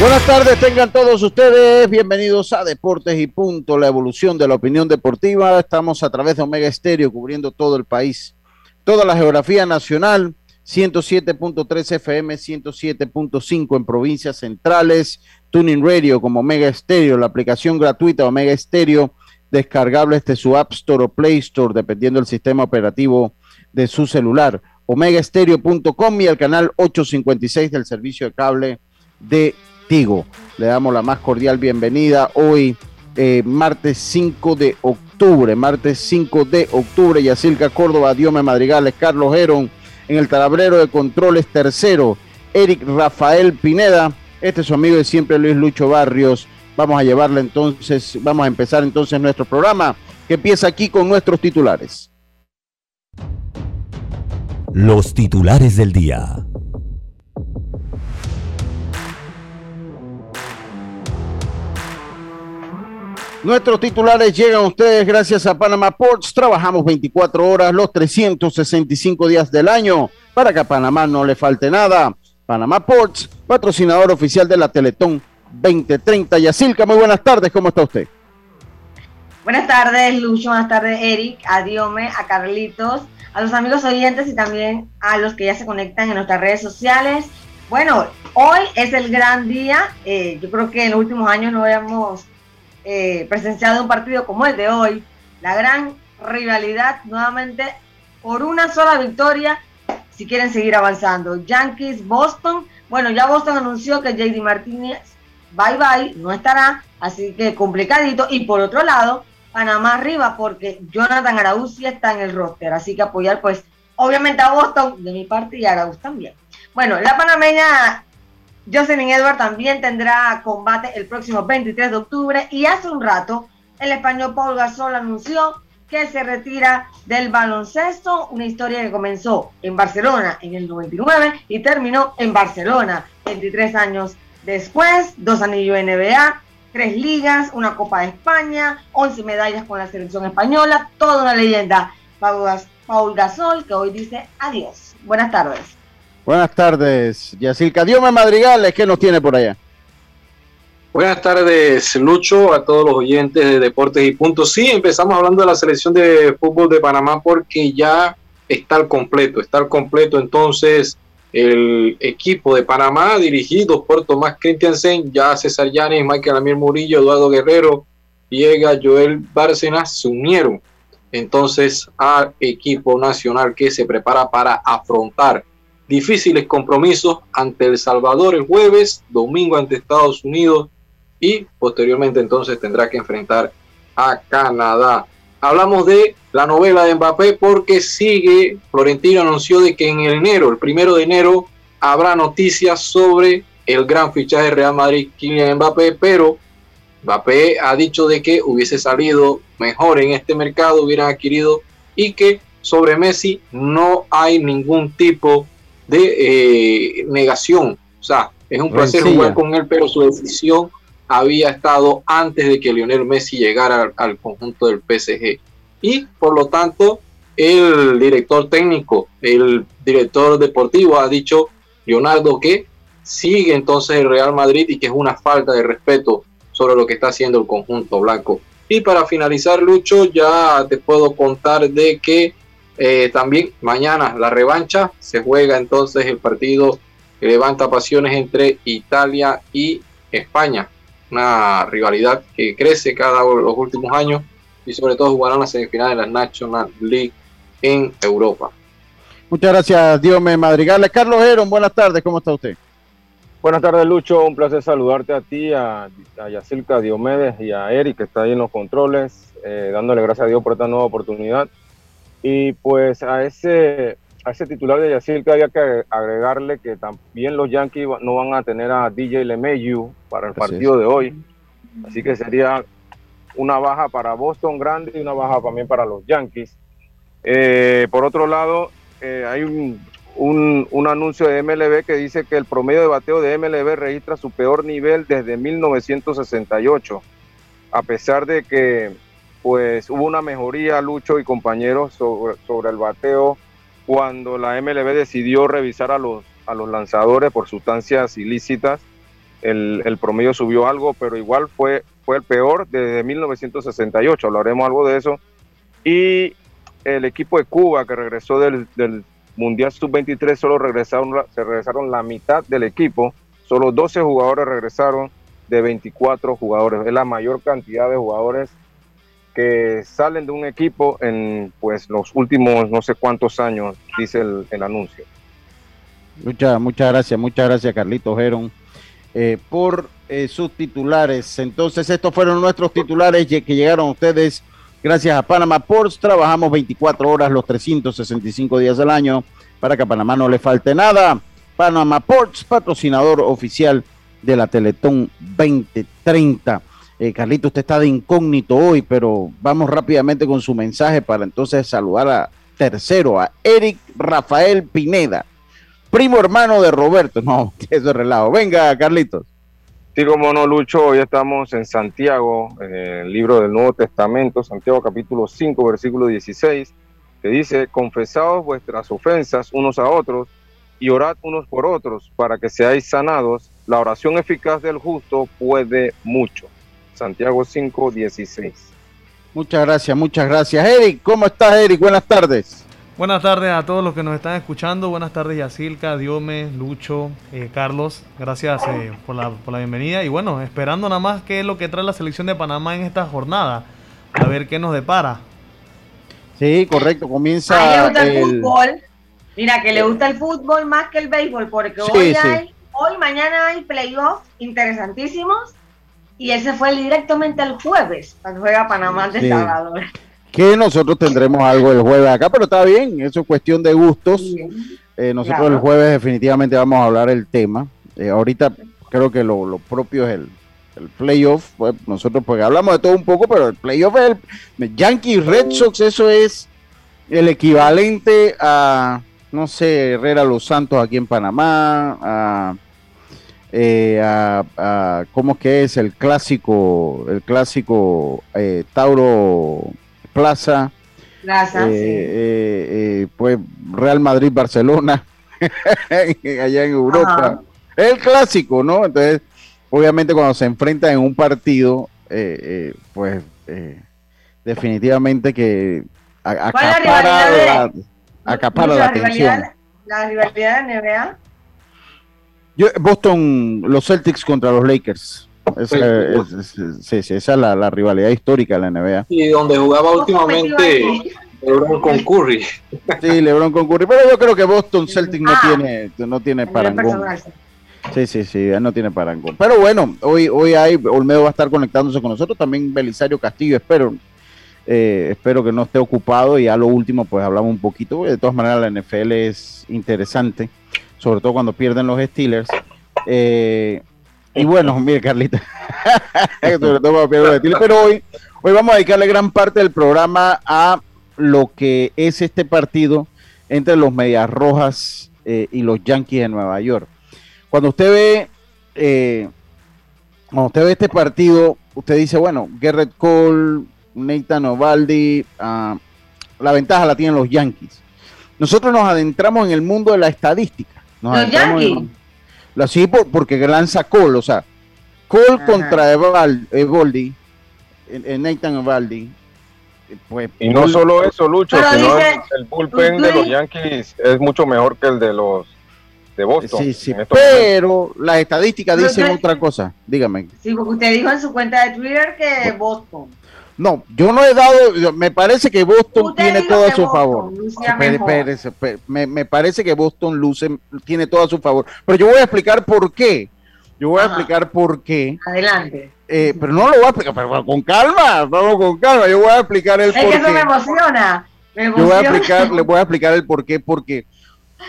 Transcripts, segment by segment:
Buenas tardes, tengan todos ustedes bienvenidos a Deportes y Punto, la evolución de la opinión deportiva. Estamos a través de Omega Estéreo cubriendo todo el país, toda la geografía nacional, 107.3 FM, 107.5 en provincias centrales, Tuning Radio como Omega Estéreo, la aplicación gratuita Omega Estéreo, descargable desde su App Store o Play Store, dependiendo del sistema operativo de su celular. Omegaestereo.com y el canal 856 del servicio de cable de le damos la más cordial bienvenida hoy, eh, martes 5 de octubre, martes 5 de octubre, Yacilca Córdoba, Diome Madrigales, Carlos Heron, en el talabrero de controles tercero, Eric Rafael Pineda, este es su amigo de siempre Luis Lucho Barrios. Vamos a llevarle entonces, vamos a empezar entonces nuestro programa que empieza aquí con nuestros titulares. Los titulares del día. Nuestros titulares llegan a ustedes gracias a Panama Ports. Trabajamos 24 horas los 365 días del año para que a Panamá no le falte nada. Panamá Ports, patrocinador oficial de la Teletón 2030. Yacilca, muy buenas tardes, ¿cómo está usted? Buenas tardes, Lucho, buenas tardes, Eric, a Diome, a Carlitos, a los amigos oyentes y también a los que ya se conectan en nuestras redes sociales. Bueno, hoy es el gran día. Eh, yo creo que en los últimos años no habíamos eh, presenciado un partido como el de hoy, la gran rivalidad nuevamente por una sola victoria si quieren seguir avanzando. Yankees, Boston, bueno, ya Boston anunció que JD Martínez, bye bye, no estará, así que complicadito. Y por otro lado, Panamá arriba porque Jonathan Araúz sí está en el roster, así que apoyar pues obviamente a Boston de mi parte y a Araúz también. Bueno, la panameña Jocelyn Edward también tendrá combate el próximo 23 de octubre y hace un rato el español Paul Gasol anunció que se retira del baloncesto, una historia que comenzó en Barcelona en el 99 y terminó en Barcelona 23 años después, dos anillos NBA, tres ligas, una Copa de España, 11 medallas con la selección española, toda una leyenda. Paul Gasol que hoy dice adiós. Buenas tardes. Buenas tardes, Yacilca. Diome Madrigales, ¿qué nos tiene por allá? Buenas tardes, Lucho, a todos los oyentes de Deportes y Puntos. Sí, empezamos hablando de la selección de fútbol de Panamá porque ya está al completo, está al completo entonces el equipo de Panamá dirigido por Tomás Christiansen, ya César Llanes, Michael Amir Murillo, Eduardo Guerrero, llega Joel Bárcenas, se unieron entonces al equipo nacional que se prepara para afrontar difíciles compromisos ante El Salvador el jueves, domingo ante Estados Unidos y posteriormente entonces tendrá que enfrentar a Canadá. Hablamos de la novela de Mbappé porque sigue, Florentino anunció de que en enero, el primero de enero, habrá noticias sobre el gran fichaje Real Madrid, Kylian Mbappé, pero Mbappé ha dicho de que hubiese salido mejor en este mercado, hubieran adquirido y que sobre Messi no hay ningún tipo de eh, negación. O sea, es un placer jugar con él, pero su decisión había estado antes de que Lionel Messi llegara al, conjunto del PSG. Y por lo tanto, el director técnico, el director deportivo ha dicho, Leonardo, que sigue entonces el Real Madrid y que es una falta de respeto sobre lo que está haciendo el conjunto blanco. Y para finalizar, Lucho, ya te puedo contar de que eh, también mañana la revancha, se juega entonces el partido que levanta pasiones entre Italia y España. Una rivalidad que crece cada uno de los últimos años y sobre todo jugarán las semifinales de la National League en Europa. Muchas gracias, Diome Madrigales. Carlos Heron, buenas tardes, ¿cómo está usted? Buenas tardes, Lucho. Un placer saludarte a ti, a, a Yacilca Diomedes y a Eric, que está ahí en los controles, eh, dándole gracias a Dios por esta nueva oportunidad. Y pues a ese, a ese titular de Yacirca había que agregarle que también los Yankees no van a tener a DJ LeMayu para el partido de hoy. Así que sería una baja para Boston grande y una baja también para los Yankees. Eh, por otro lado, eh, hay un, un, un, anuncio de MLB que dice que el promedio de bateo de MLB registra su peor nivel desde 1968, a pesar de que pues hubo una mejoría, Lucho y compañeros, sobre, sobre el bateo cuando la MLB decidió revisar a los, a los lanzadores por sustancias ilícitas. El, el, promedio subió algo, pero igual fue, fue el peor desde 1968, hablaremos algo de eso. Y el equipo de Cuba que regresó del, del Mundial Sub-23 solo regresaron, se regresaron la mitad del equipo, solo 12 jugadores regresaron de 24 jugadores, es la mayor cantidad de jugadores que salen de un equipo en pues los últimos no sé cuántos años, dice el, anuncio. Muchas, muchas gracias, muchas gracias Carlitos Heron eh, por eh, sus titulares. Entonces estos fueron nuestros titulares que llegaron ustedes gracias a Panama Ports. Trabajamos 24 horas los 365 días del año para que a Panamá no le falte nada. Panama Ports, patrocinador oficial de la Teletón 2030. Eh, Carlito, usted está de incógnito hoy, pero vamos rápidamente con su mensaje para entonces saludar a tercero, a Eric Rafael Pineda, primo hermano de Roberto. No, eso es relajo. Venga, Carlitos. Sí, como no, Lucho, hoy estamos en Santiago, en el libro del Nuevo Testamento, Santiago capítulo 5, versículo 16, que dice, confesaos vuestras ofensas unos a otros y orad unos por otros para que seáis sanados. La oración eficaz del justo puede mucho. Santiago 5, 16. Muchas gracias, muchas gracias. Eric, ¿cómo estás, Eric? Buenas tardes. Buenas tardes a todos los que nos están escuchando. Buenas tardes, Yacilca, Diome, Lucho, eh, Carlos. Gracias eh, por, la, por, la, bienvenida. Y bueno, esperando nada más qué es lo que trae la selección de Panamá en esta jornada. A ver qué nos depara. Sí, correcto. Comienza. A le gusta el, el, fútbol. Mira, que le gusta el fútbol más que el béisbol, porque sí, hoy, sí. hay, hoy, mañana hay playoffs interesantísimos. Y ese fue directamente el jueves, cuando juega Panamá de sí. Salvador que nosotros tendremos algo el jueves acá, pero está bien, eso es cuestión de gustos. Eh, nosotros claro. el jueves definitivamente vamos a hablar el tema. Eh, ahorita creo que lo, lo propio es el, el playoff. Pues nosotros pues hablamos de todo un poco, pero el playoff es el Yankees Red Sox, eso es el equivalente a, no sé, Herrera Los Santos aquí en Panamá, a, eh, a, a ¿cómo que es? El clásico, el clásico eh, Tauro Plaza, Plaza eh, sí. eh, pues Real Madrid Barcelona allá en Europa Ajá. el clásico no entonces obviamente cuando se enfrentan en un partido eh, pues definitivamente que acapara la, acapara la atención la rivalidad de NBA Yo, Boston los Celtics contra los Lakers esa, es, es, sí, sí, esa es la, la, rivalidad histórica de la NBA. Y donde jugaba últimamente LeBron con Curry. Sí, LeBron con Curry. Pero yo creo que Boston Celtic no ah, tiene, no tiene parangón. Sí, sí, sí, no tiene parangón. Pero bueno, hoy, hoy hay, Olmedo va a estar conectándose con nosotros, también Belisario Castillo, espero. Eh, espero que no esté ocupado y a lo último pues hablamos un poquito, de todas maneras la NFL es interesante, sobre todo cuando pierden los Steelers. Eh, y bueno, mire, Carlita, pero hoy, hoy vamos a dedicarle gran parte del programa a lo que es este partido entre los Medias Rojas eh, y los Yankees de Nueva York. Cuando usted ve, eh, cuando usted ve este partido, usted dice, bueno, Garrett Cole, Nathan Ovaldi, uh, la ventaja la tienen los Yankees. Nosotros nos adentramos en el mundo de la estadística. Nos los Yankees. Sí, por, porque lanza Cole, o sea, Cole Ajá. contra Evaldi, Nathan Evaldi. Pues, y no solo eso, Lucho, sino dice, el, bullpen de los Yankees es mucho mejor que el de los de Boston. Sí, sí, pero las estadísticas dicen usted, otra cosa. Dígame. Sí, porque usted dijo en su cuenta de Twitter que Boston. No, yo no he dado, me parece que Boston tiene todo a su Boston favor. Pérez, Pérez, me, me, parece que Boston luce, tiene todo a su favor. Pero yo voy a explicar por qué. Yo voy Ajá. a explicar por qué. Adelante. Eh, pero no lo voy a explicar, pero con calma, vamos con calma. Yo voy a explicar el. Es que eso me emociona. me emociona. Yo voy a explicar, le voy a explicar el por qué, porque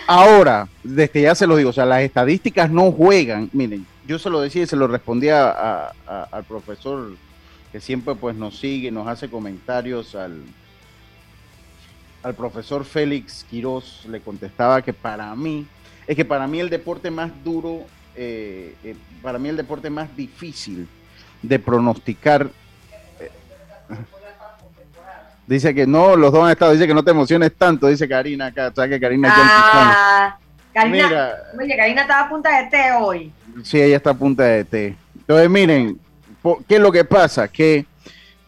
ahora, desde ya se lo digo, o sea, las estadísticas no juegan. Miren, yo se lo decía y se lo respondía al profesor que siempre pues nos sigue, nos hace comentarios al, al profesor Félix Quiroz, le contestaba que para mí, es que para mí el deporte más duro, eh, eh, para mí el deporte más difícil de pronosticar. Eh, dice que no, los dos han estado, dice que no te emociones tanto, dice Karina acá, sabes que Karina ah, Karina, oye, Karina estaba a punta de té hoy. Sí, ella está a punta de té. Entonces, miren, ¿qué es lo que pasa? Que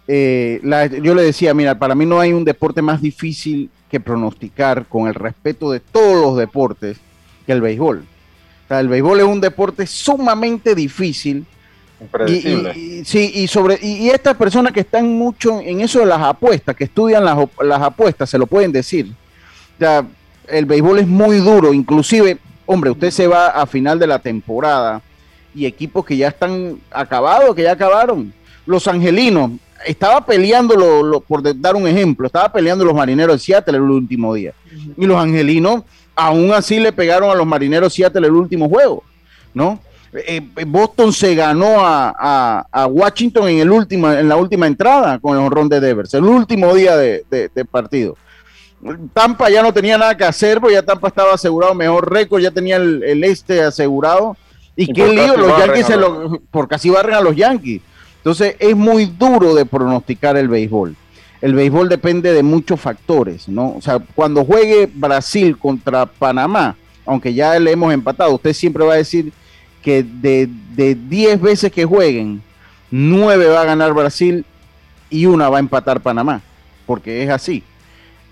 eh, yo le decía, mira, para mí no hay un deporte más difícil que pronosticar con el respeto de todos los deportes que el béisbol. O sea, el béisbol es un deporte sumamente difícil. Y, sí, y sobre y, estas personas que están mucho en eso de las apuestas, que estudian las, las apuestas, se lo pueden decir. O el béisbol es muy duro, inclusive, hombre, usted se va a final de la temporada y equipos que ya están acabados, que ya acabaron. Los angelinos, estaba peleando, lo, por dar un ejemplo, estaba peleando los marineros de Seattle el último día. Y los angelinos aún así le pegaron a los marineros de Seattle el último juego, ¿no? Eh, eh, Boston se ganó a, Washington en, el último, en la última entrada con el honrón de Devers, el último día de, partido. Tampa ya no tenía nada que hacer, porque ya Tampa estaba asegurado mejor récord, ya tenía el, este asegurado. Y, qué lío, los Yankees se lo, por casi barren a los Yankees. Entonces es muy duro de pronosticar el béisbol. El béisbol depende de muchos factores, ¿no? O sea, cuando juegue Brasil contra Panamá, aunque ya le hemos empatado, usted siempre va a decir que de 10 veces que jueguen, 9 va a ganar Brasil y una va a empatar Panamá, porque es así.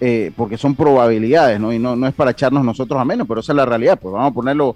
Eh, porque son probabilidades, ¿no? Y no, no es para echarnos nosotros a menos, pero esa es la realidad. Pues vamos a ponerlo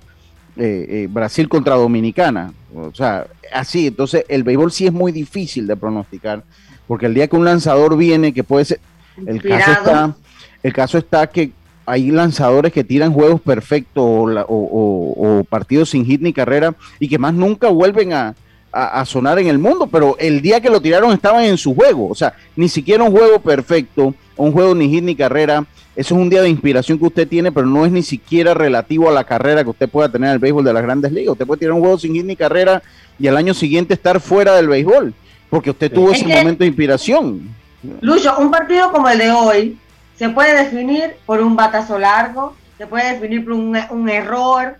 eh, eh, Brasil contra Dominicana. O sea, así. Entonces, el béisbol sí es muy difícil de pronosticar, porque el día que un lanzador viene, que puede ser. El caso, está, el caso está que hay lanzadores que tiran juegos perfectos o, partidos sin hit ni carrera y que más nunca vuelven a, a, sonar en el mundo, pero el día que lo tiraron estaban en su juego, o sea, ni siquiera un juego perfecto, un juego ni hit ni carrera, eso es un día de inspiración que usted tiene, pero no es ni siquiera relativo a la carrera que usted pueda tener en el béisbol de las grandes ligas. Usted puede tirar un juego sin hit ni carrera y al año siguiente estar fuera del béisbol, porque usted tuvo ese momento de inspiración. Lucho, un partido como el de hoy se puede definir por un batazo largo, se puede definir por un, error,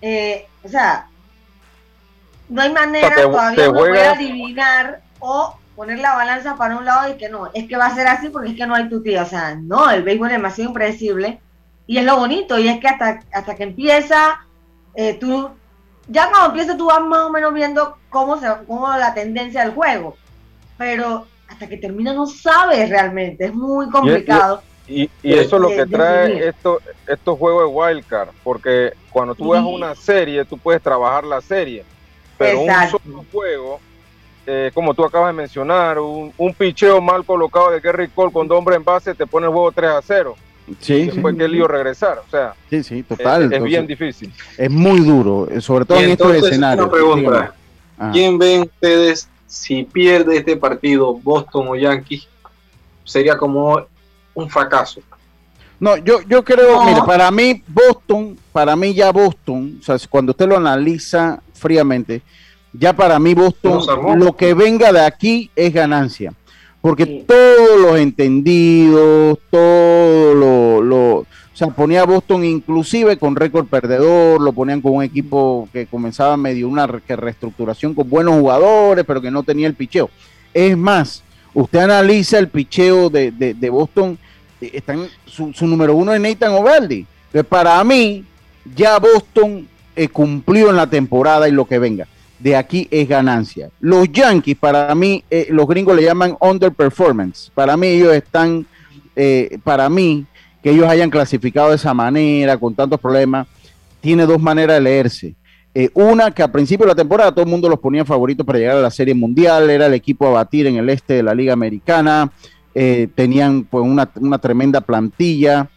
eh, o sea, no hay manera todavía de poder adivinar o poner la balanza para un lado y que no, es que va a ser así porque es que no hay tu tía, o sea, no, el béisbol es demasiado impredecible y es lo bonito y es que hasta, hasta que empieza, eh, tú, ya cuando empieza tú vas más o menos viendo cómo, se, cómo la tendencia del juego, pero hasta que termina no sabes realmente, es muy complicado. Y, eso es lo que trae esto, estos juegos de wildcard, porque cuando tú ves una serie, tú puedes trabajar la serie, pero un solo juego eh, como tú acabas de mencionar, un, un, picheo mal colocado de Gary Cole con dos hombres en base te pone el juego 3 a 0. Sí, Después que lío regresar, o sea, sí, sí, total. Es, bien difícil. Es muy duro, eh, sobre todo en estos escenarios. pregunta, ¿quién ven ustedes si pierde este partido Boston o Yankees? Sería como un fracaso. No, yo, yo creo, mire, para mí Boston, para mí ya Boston, o sea, cuando usted lo analiza fríamente, ya para mí Boston, lo que venga de aquí es ganancia. Porque todos los entendidos, todo lo, lo, o sea, ponía a Boston inclusive con récord perdedor, lo ponían con un equipo que comenzaba medio una reestructuración con buenos jugadores, pero que no tenía el picheo. Es más, usted analiza el picheo de, de, Boston, eh, están, su, número uno es Nathan Ovaldi. para mí, ya Boston eh, cumplió en la temporada y lo que venga de aquí es ganancia. Los Yankees, para mí, eh, los gringos le llaman underperformance. Para mí, ellos están, eh, para mí, que ellos hayan clasificado de esa manera, con tantos problemas, tiene dos maneras de leerse. Eh, una, que al principio de la temporada todo el mundo los ponía favoritos para llegar a la Serie Mundial, era el equipo a batir en el este de la Liga Americana, tenían pues una, una tremenda plantilla.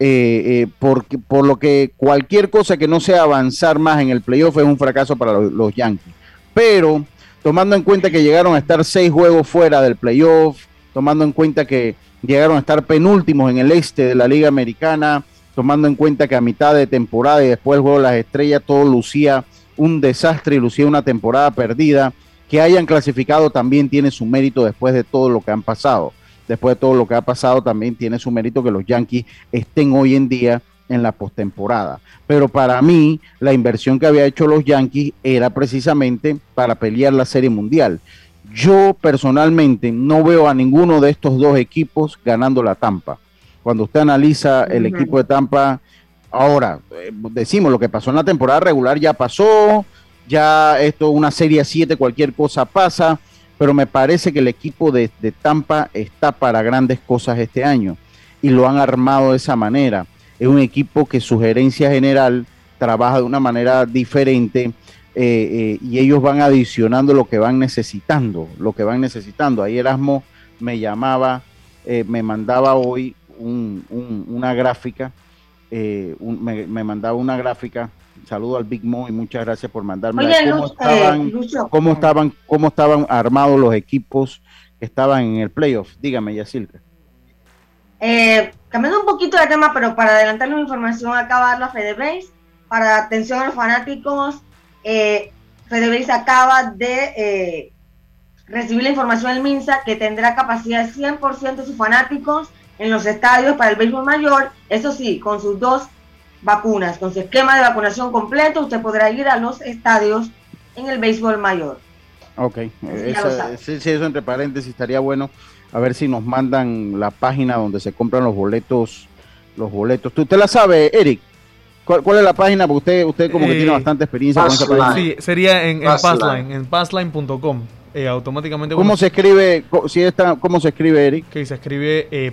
Eh, eh por lo que cualquier cosa que no sea avanzar más en el playoff es un fracaso para los, Yankees. Pero tomando en cuenta que llegaron a estar seis juegos fuera del playoff, tomando en cuenta que llegaron a estar penúltimos en el este de la Liga Americana, tomando en cuenta que a mitad de temporada y después del juego de las estrellas todo lucía un desastre y lucía una temporada perdida, que hayan clasificado también tiene su mérito después de todo lo que han pasado después de todo lo que ha pasado, también tiene su mérito que los Yankees estén hoy en día en la postemporada. Pero para mí, la inversión que había hecho los Yankees era precisamente para pelear la Serie Mundial. Yo personalmente no veo a ninguno de estos dos equipos ganando la Tampa. Cuando usted analiza el equipo de Tampa, ahora, eh, decimos, lo que pasó en la temporada regular ya pasó, ya esto, una serie 7, cualquier cosa pasa, pero me parece que el equipo de, Tampa está para grandes cosas este año y lo han armado de esa manera. Es un equipo que su gerencia general trabaja de una manera diferente eh, eh, y ellos van adicionando lo que van necesitando, lo que van necesitando. Ahí Erasmo me llamaba, eh, me mandaba hoy una gráfica, me, mandaba una gráfica. Saludo al Big Mo y muchas gracias por mandarme. ¿Cómo, estaban, cómo, estaban, ¿Cómo estaban armados los equipos que estaban en el playoff? Dígame, Yacilca. cambiando un poquito de tema, pero para adelantarle una información, acaba la Para atención a los fanáticos, eh, acaba de eh, recibir la información del MINSA que tendrá capacidad de 100% de sus fanáticos en los estadios para el béisbol mayor, eso sí, con sus dos vacunas, con su esquema de vacunación completo, usted podrá ir a los estadios en el béisbol mayor. Ok, sí, sí, eso entre paréntesis estaría bueno. A ver si nos mandan la página donde se compran los boletos. Los boletos. ¿Tú te la sabe, Eric? ¿Cuál, es la página? Porque usted, usted como que tiene eh, bastante experiencia con esa página. Sí, sería en, Passline, en passline.com. Eh, automáticamente. ¿Cómo se escribe? Si está, ¿Cómo se escribe, Eric? Que se escribe eh,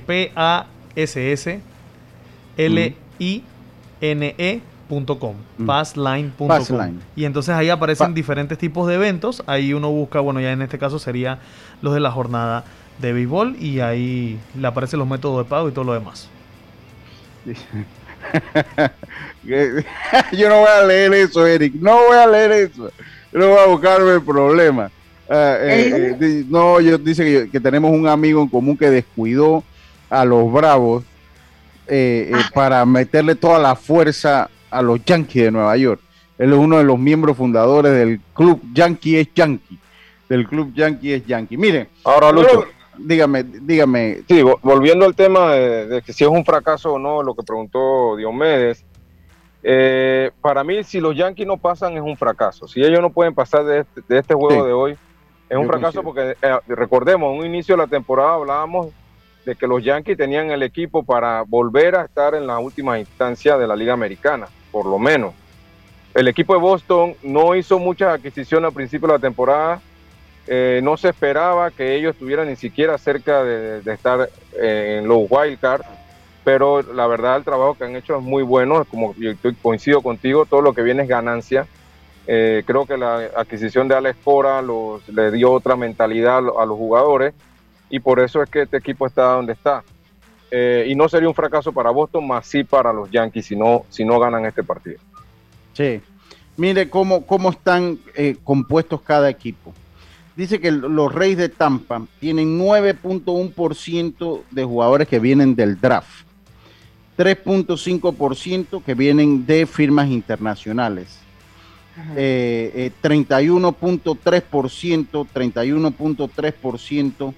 P-A-S-S-L-I-N-E.com. Mm. Passline.com. Y entonces ahí aparecen diferentes tipos de eventos. Ahí uno busca, bueno, ya en este caso sería los de la jornada de béisbol. Y ahí le aparecen los métodos de pago y todo lo demás. yo no voy a leer eso, Eric. No voy a leer eso. Yo no voy a buscarme el problema. Ah, eh, eh, no, yo dice que, tenemos un amigo en común que descuidó a los Bravos eh, ah. para meterle toda la fuerza a los Yankees de Nueva York. Él es uno de los miembros fundadores del club Yankee es Yankee. Del club Yankee es Yankee. Miren, ahora Lucho dígame, dígame. Sí, volviendo al tema de, que si es un fracaso o no, lo que preguntó Diomedes, eh, para mí si los Yankees no pasan es un fracaso. Si ellos no pueden pasar de este, este juego de hoy, es un fracaso porque eh, recordemos, en un inicio de la temporada hablábamos de que los Yankees tenían el equipo para volver a estar en la última instancia de la Liga Americana, por lo menos. El equipo de Boston no hizo muchas adquisiciones al principio de la temporada, eh, no se esperaba que ellos estuvieran ni siquiera cerca de, estar eh, en los wildcards, pero la verdad el trabajo que han hecho es muy bueno, como coincido contigo, todo lo que viene es ganancia. Eh, creo que la adquisición de Alex Cora los, le dio otra mentalidad a los jugadores y por eso es que este equipo está donde está. y no sería un fracaso para Boston, más sí para los Yankees si no, si no ganan este partido. Sí, mire cómo, cómo están compuestos cada equipo dice que los Reyes de Tampa tienen 9.1% de jugadores que vienen del draft, 3.5% que vienen de firmas internacionales, 31.3%, 31.3% eh,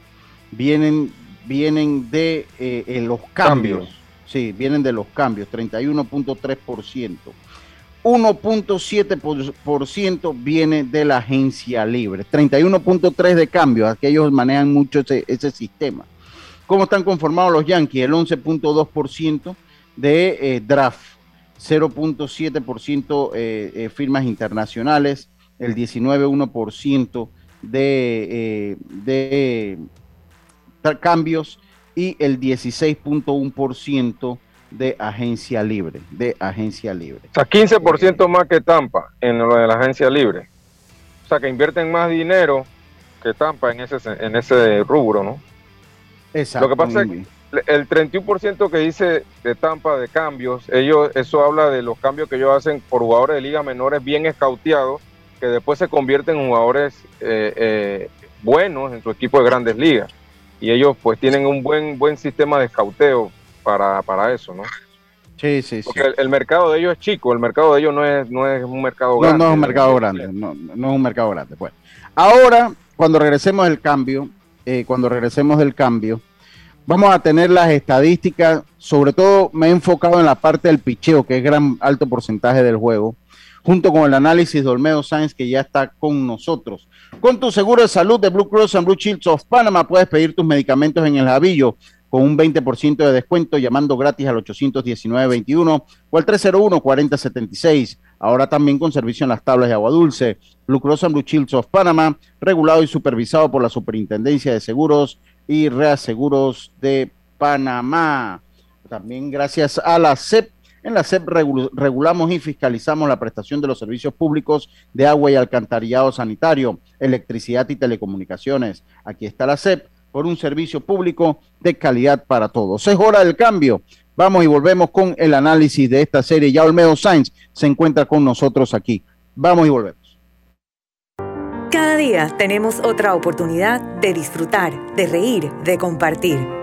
vienen, vienen de eh, los cambios. cambios. Sí, vienen de los cambios, 31.3%. 1.7% viene de la agencia libre, 31.3% de cambio, aquellos manejan mucho ese, sistema. ¿Cómo están conformados los Yankees? El 11.2% de eh, draft, 0.7% eh, eh, firmas internacionales, el 19.1% de, de cambios y el 16.1% de agencia libre, de agencia libre. O sea, 15% más que Tampa en lo de la agencia libre. O sea, que invierten más dinero que Tampa en ese, en ese rubro, ¿no? Exacto. Lo que pasa es que el 31% que dice de Tampa de cambios, ellos, eso habla de los cambios que ellos hacen por jugadores de liga menores bien escauteados, que después se convierten en jugadores eh, eh, buenos en su equipo de grandes ligas. Y ellos pues tienen un buen, buen sistema de escauteo para, para eso, ¿no? Sí, sí, Porque El, mercado de ellos es chico, el mercado de ellos no es, no es un mercado grande. No, es un mercado grande, no, no, es un mercado grande. Pues. Ahora, cuando regresemos del cambio, eh, cuando regresemos del cambio, vamos a tener las estadísticas, sobre todo me he enfocado en la parte del picheo, que es gran alto porcentaje del juego, junto con el análisis de Olmedo Sáenz, que ya está con nosotros. Con tu seguro de salud de Blue Cross and Blue Shields of Panama, puedes pedir tus medicamentos en el Javillo con un 20% de descuento llamando gratis al 819-21 o al 301-4076. Ahora también con servicio en las tablas de agua dulce. Blue Cross and Blue Shields of Panama, regulado y supervisado por la Superintendencia de Seguros y Reaseguros de Panamá. También gracias a la CEP. En la CEP regulamos y fiscalizamos la prestación de los servicios públicos de agua y alcantarillado sanitario, electricidad y telecomunicaciones. Aquí está la CEP por un servicio público de calidad para todos. Es hora del cambio. Vamos y volvemos con el análisis de esta serie. Ya Olmedo Sainz se encuentra con nosotros aquí. Vamos y volvemos. Cada día tenemos otra oportunidad de disfrutar, de reír, de compartir.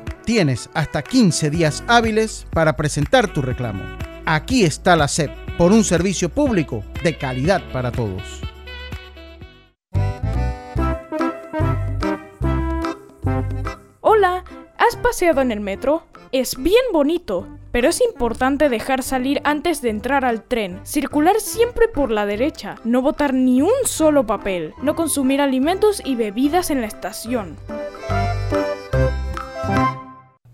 Tienes hasta 15 días hábiles para presentar tu reclamo. Aquí está la SEP por un servicio público de calidad para todos. Hola, ¿has paseado en el metro? Es bien bonito, pero es importante dejar salir antes de entrar al tren, circular siempre por la derecha, no botar ni un solo papel, no consumir alimentos y bebidas en la estación.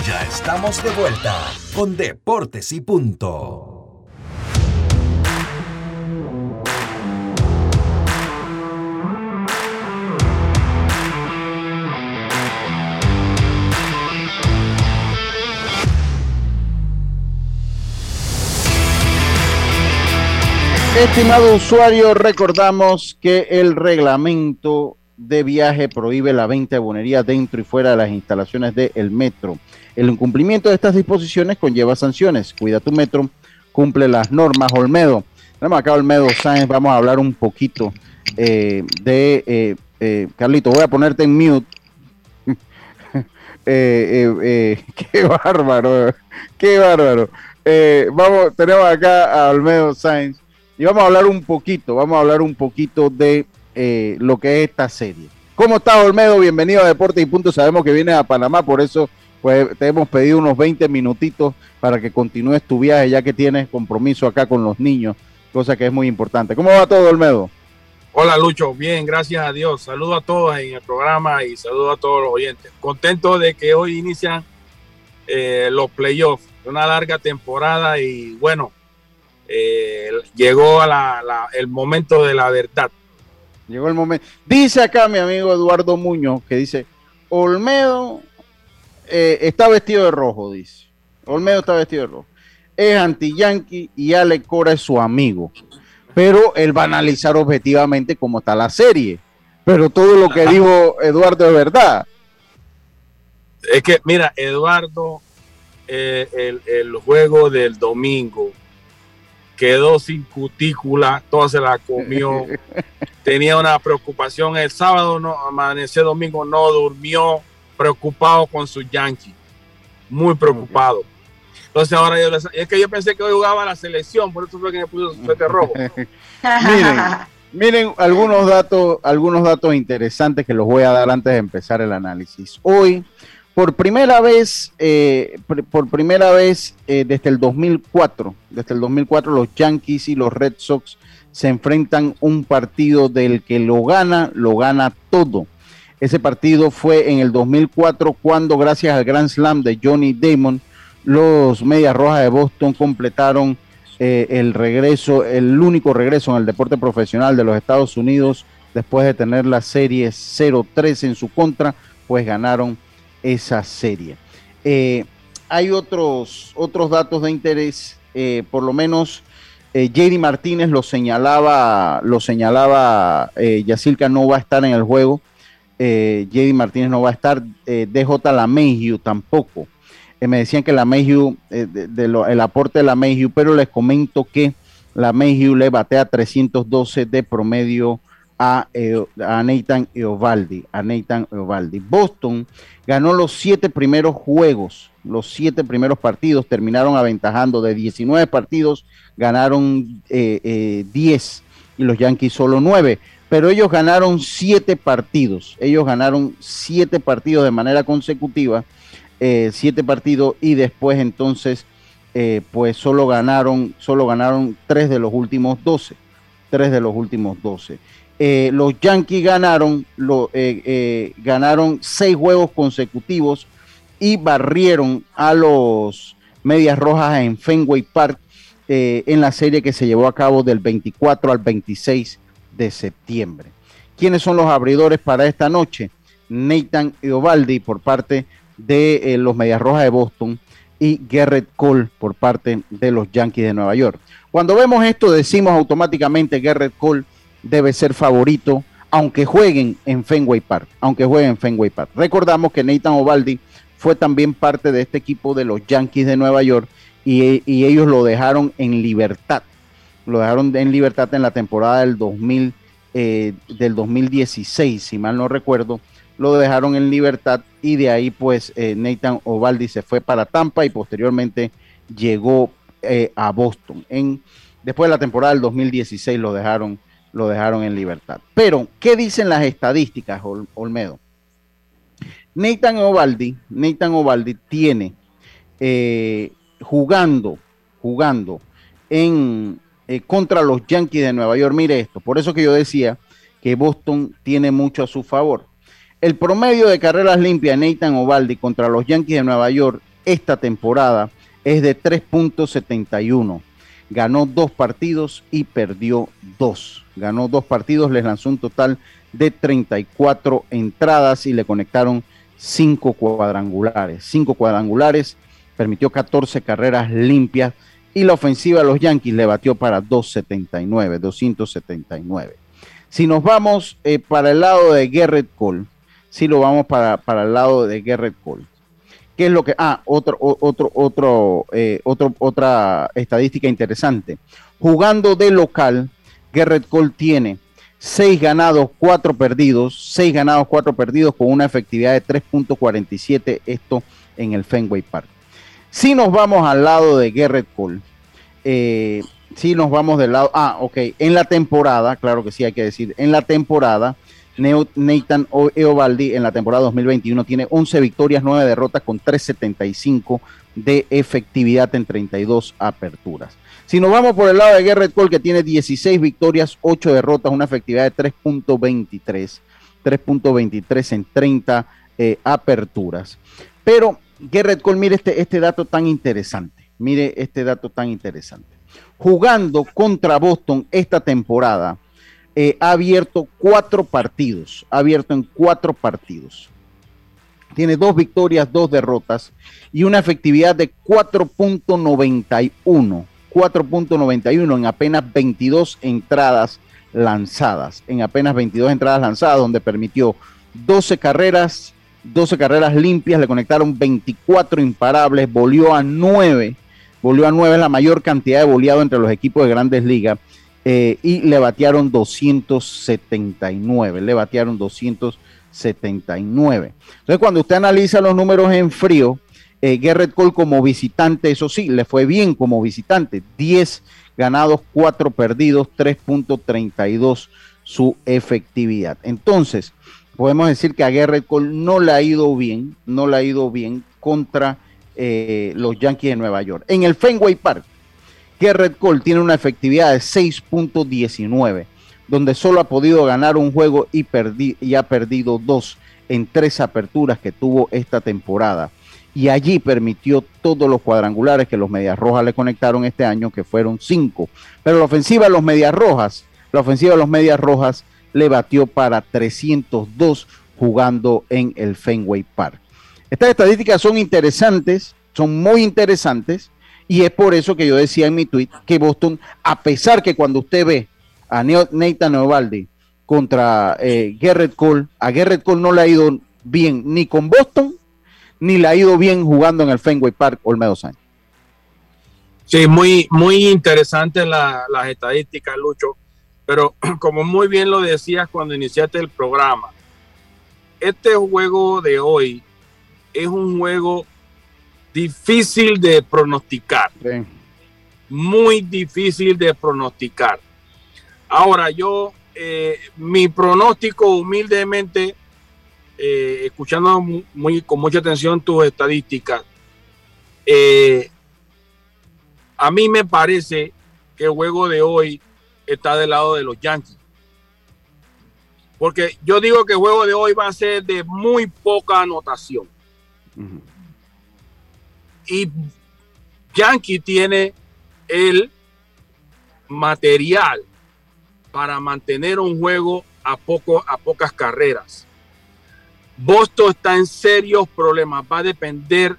Ya estamos de vuelta con Deportes y Punto. Estimado usuario, recordamos que el reglamento de viaje prohíbe la venta de bonería dentro y fuera de las instalaciones del metro. El incumplimiento de estas disposiciones conlleva sanciones. Cuida tu metro, cumple las normas. Olmedo, tenemos acá Olmedo Sáenz, vamos a hablar un poquito eh, de... Eh, eh, Carlito, voy a ponerte en mute. qué bárbaro, qué bárbaro. vamos, tenemos acá a Olmedo Sáenz y vamos a hablar un poquito, vamos a hablar un poquito de lo que es esta serie. ¿Cómo estás, Olmedo? Bienvenido a Deportes y Punto. Sabemos que vienes a Panamá, por eso pues te hemos pedido unos 20 minutitos para que continúes tu viaje, ya que tienes compromiso acá con los niños, cosa que es muy importante. ¿Cómo va todo, Olmedo? Hola Lucho, bien, gracias a Dios. Saludo a todos en el programa y saludo a todos los oyentes. Contento de que hoy inician eh, los playoffs, una larga temporada y bueno, eh, llegó a el momento de la verdad. Llegó el momento. Dice acá mi amigo Eduardo Muñoz que dice, Olmedo eh, está vestido de rojo, dice. Olmedo está vestido de rojo. Es anti-yankee y Ale Cora es su amigo pero él va a analizar objetivamente cómo está la serie. Pero todo lo que dijo Eduardo es verdad. Es que, mira, Eduardo, eh, el, juego del domingo quedó sin cutícula, toda se la comió. Tenía una preocupación. El sábado, no, amaneció domingo, no durmió, preocupado con su Yankee. Muy preocupado. Entonces ahora yo es que yo pensé que hoy jugaba la selección, por eso fue que me puso su suéter rojo. miren, miren algunos datos, algunos datos interesantes que los voy a dar antes de empezar el análisis. Hoy, por primera vez, eh, por primera vez eh, desde el 2004, desde el 2004 los Yankees y los Red Sox se enfrentan un partido del que lo gana, lo gana todo. Ese partido fue en el 2004 cuando gracias al Grand Slam de Johnny Damon, los Medias Rojas de Boston completaron eh, el regreso, el único regreso en el deporte profesional de los Estados Unidos después de tener la serie 0-3 en su contra, pues ganaron esa serie. Eh, hay otros, otros datos de interés, eh, por lo menos JD Martínez lo señalaba, lo señalaba, Yacilca no va a estar en el juego, JD Martínez no va a estar, DJ Lamegio tampoco. Me decían que la Mayhew, eh, el aporte de la Mayhew, pero les comento que la Mayhew le batea 312 de promedio a, eh, a Nathan Eovaldi, a Nathan Eovaldi. Boston ganó los siete primeros juegos, los siete primeros partidos, terminaron aventajando. De 19 partidos, ganaron 10 eh, y los Yankees solo 9 pero ellos ganaron siete partidos, ellos ganaron siete partidos de manera consecutiva eh, siete partidos y después entonces eh, pues solo ganaron, solo ganaron tres de los últimos doce, tres de los últimos doce. Eh, los Yankees ganaron, ganaron seis juegos consecutivos y barrieron a los Medias Rojas en Fenway Park en la serie que se llevó a cabo del 24 al 26 de septiembre. ¿Quiénes son los abridores para esta noche? Nathan Eovaldi por parte de eh, los Medias Rojas de Boston y Garrett Cole por parte de los Yankees de Nueva York. Cuando vemos esto decimos automáticamente Garrett Cole debe ser favorito aunque jueguen en Fenway Park, aunque jueguen en Fenway Park. Recordamos que Nathan Ovaldi fue también parte de este equipo de los Yankees de Nueva York y, ellos lo dejaron en libertad. Lo dejaron en libertad en la temporada del 2000, eh, del 2016, si mal no recuerdo, lo dejaron en libertad y de ahí pues eh, Nathan Ovaldi se fue para Tampa y posteriormente llegó eh, a Boston. En, después de la temporada del 2016 lo dejaron, lo dejaron en libertad. Pero, ¿qué dicen las estadísticas, Olmedo? Nathan Ovaldi, Nathan Ovaldi tiene jugando, jugando en contra los Yankees de Nueva York. Mire esto, por eso que yo decía que Boston tiene mucho a su favor. El promedio de carreras limpias de Nathan Ovaldi contra los Yankees de Nueva York esta temporada es de 3.71. Ganó dos partidos y perdió dos. Ganó dos partidos, les lanzó un total de 34 entradas y le conectaron cinco cuadrangulares. Cinco cuadrangulares, permitió 14 carreras limpias y la ofensiva de los Yankees le batió para 279, 279. Si nos vamos eh, para el lado de Garrett Cole, si lo vamos para, el lado de Garrett Cole. ¿Qué es lo que.? Ah, otro, otro, otro, eh, otro, otra estadística interesante. Jugando de local, Garrett Cole tiene seis ganados, cuatro perdidos, seis ganados, cuatro perdidos con una efectividad de 3.47, esto en el Fenway Park. Si nos vamos al lado de Garrett Cole, eh, si nos vamos del lado, ah, ok, en la temporada, claro que sí hay que decir, en la temporada Nathan Eovaldi en la temporada 2021 tiene 11 victorias, 9 derrotas con 3.75 de efectividad en 32 aperturas. Si nos vamos por el lado de Garrett Cole, que tiene 16 victorias, 8 derrotas, una efectividad de 3.23, 3.23 en 30 eh, aperturas. Pero Garrett Cole, mire este, este dato tan interesante, mire este dato tan interesante. Jugando contra Boston esta temporada, eh, ha abierto cuatro partidos, ha abierto en cuatro partidos. Tiene dos victorias, dos derrotas y una efectividad de 4.91. 4.91 en apenas 22 entradas lanzadas. En apenas 22 entradas lanzadas, donde permitió 12 carreras, 12 carreras limpias, le conectaron 24 imparables, volvió a 9, volvió a 9 la mayor cantidad de boleado entre los equipos de grandes ligas eh, y le batearon 279, le batearon 279. Entonces, cuando usted analiza los números en frío, eh, Cole como visitante, eso sí, le fue bien como visitante, 10 ganados, 4 perdidos, 3.32 su efectividad. Entonces, podemos decir que a Garrett Cole no le ha ido bien, no le ha ido bien contra eh, los Yankees de Nueva York. En el Fenway Park, Red Cole tiene una efectividad de 6.19, donde solo ha podido ganar un juego y ha perdido dos en tres aperturas que tuvo esta temporada. Y allí permitió todos los cuadrangulares que los Medias Rojas le conectaron este año, que fueron cinco. Pero la ofensiva de los Medias Rojas, la ofensiva de los Medias Rojas le batió para 302 jugando en el Fenway Park. Estas estadísticas son interesantes, son muy interesantes, y es por eso que yo decía en mi tweet que Boston, a pesar que cuando usted ve a Nathan Ovaldi contra eh, Garrett Cole, a Garrett Cole no le ha ido bien ni con Boston, ni le ha ido bien jugando en el Fenway Park Olmedo Sánchez. Sí, muy, muy interesante las estadísticas, Lucho. Pero como muy bien lo decías cuando iniciaste el programa, este juego de hoy es un juego difícil de pronosticar. Muy difícil de pronosticar. Ahora, yo, eh, mi pronóstico humildemente, eh, escuchando muy, con mucha atención tus estadísticas, eh, a mí me parece que el juego de hoy está del lado de los Yankees. Porque yo digo que el juego de hoy va a ser de muy poca anotación. Y Yankee tiene el material para mantener un juego a, poco, a pocas carreras. Boston está en serios problemas. Va a depender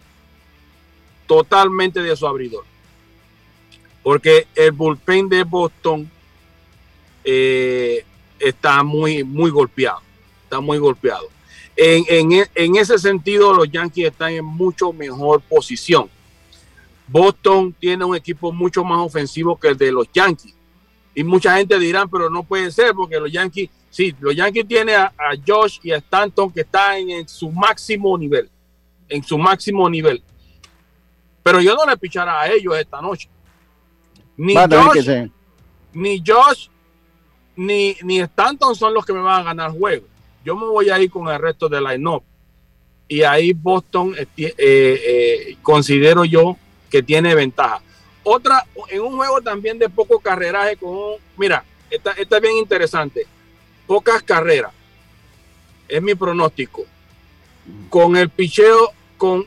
totalmente de su abridor. Porque el bullpen de Boston eh, está muy, muy golpeado. Está muy golpeado. En, ese sentido, los Yankees están en mucho mejor posición. Boston tiene un equipo mucho más ofensivo que el de los Yankees. Y mucha gente dirá, pero no puede ser porque los Yankees, sí, los Yankees tienen a, Josh y a Stanton que están en, su máximo nivel, en su máximo nivel. Pero yo no le pichará a ellos esta noche. Ni Josh, ni Josh, ni, ni Stanton son los que me van a ganar juegos yo me voy a ir con el resto de la up Y ahí Boston eh, eh, considero yo que tiene ventaja. Otra, en un juego también de poco carreraje, con mira, esta, es bien interesante. Pocas carreras. Es mi pronóstico. Con el picheo, con,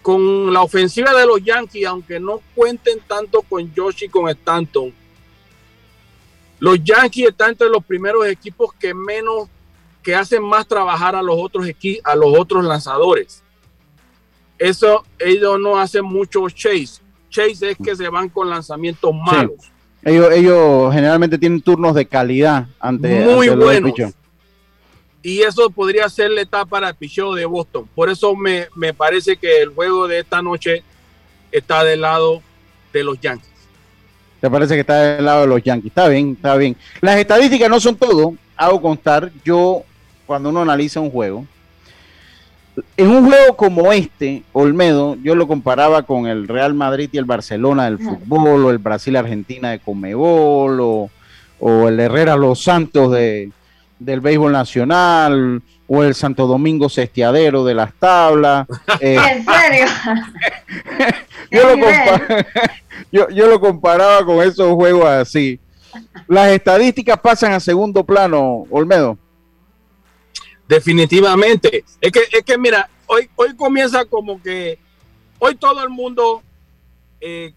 con la ofensiva de los Yankees, aunque no cuenten tanto con Josh y con Stanton, los Yankees están entre los primeros equipos que menos que hacen más trabajar a los otros a los otros lanzadores. Eso ellos no hacen mucho chase. Chase es que se van con lanzamientos malos. Ellos, ellos generalmente tienen turnos de calidad ante muy buenos. Y eso podría ser la etapa para el picheo de Boston. Por eso me, me parece que el juego de esta noche está del lado de los Yankees. ¿Te parece que está del lado de los Yankees? Está bien, está bien. Las estadísticas no son todo. Hago constar, yo cuando uno analiza un juego. En un juego como este, Olmedo, yo lo comparaba con el Real Madrid y el Barcelona del fútbol, o el Brasil-Argentina de Comebol, o, el Herrera Los Santos de, del béisbol nacional o el Santo Domingo Cestiadero de las tablas. Eh, ¿En serio? yo, lo yo, yo, lo comparaba con esos juegos así. Las estadísticas pasan a segundo plano, Olmedo. Definitivamente. Es que, es que mira, hoy, hoy comienza como que, hoy todo el mundo eh,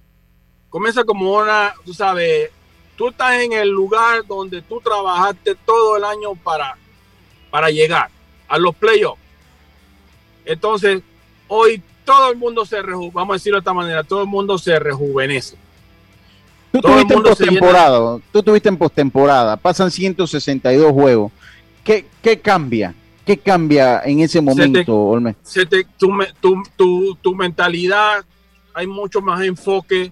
comienza como una, tú sabes, tú estás en el lugar donde tú trabajaste todo el año para, para llegar a los playoffs. Entonces, hoy todo el mundo se rejuvenece, vamos a decirlo de esta manera, todo el mundo se rejuvenece. Tú tuviste en postemporada, tú tuviste en postemporada, pasan 162 juegos. ¿Qué, ¿Qué, cambia? ¿Ququé cambia en ese momento, Olme? tu, tu, tu, mentalidad, hay mucho más enfoque,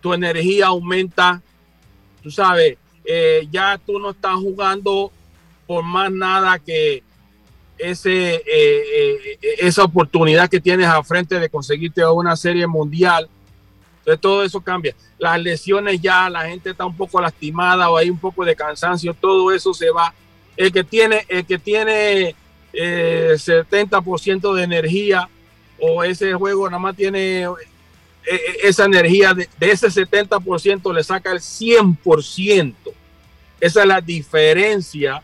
tu energía aumenta, tú sabes, eh, ya tú no estás jugando por más nada que ese, eh, eh, esa oportunidad que tienes a frente de conseguirte una serie mundial. Entonces todo eso cambia. Las lesiones ya, la gente está un poco lastimada o hay un poco de cansancio, todo eso se va. El que tiene, el que tiene 70% de energía o ese juego nada más tiene e, e, esa energía de, ese 70% le saca el 100%. Esa es la diferencia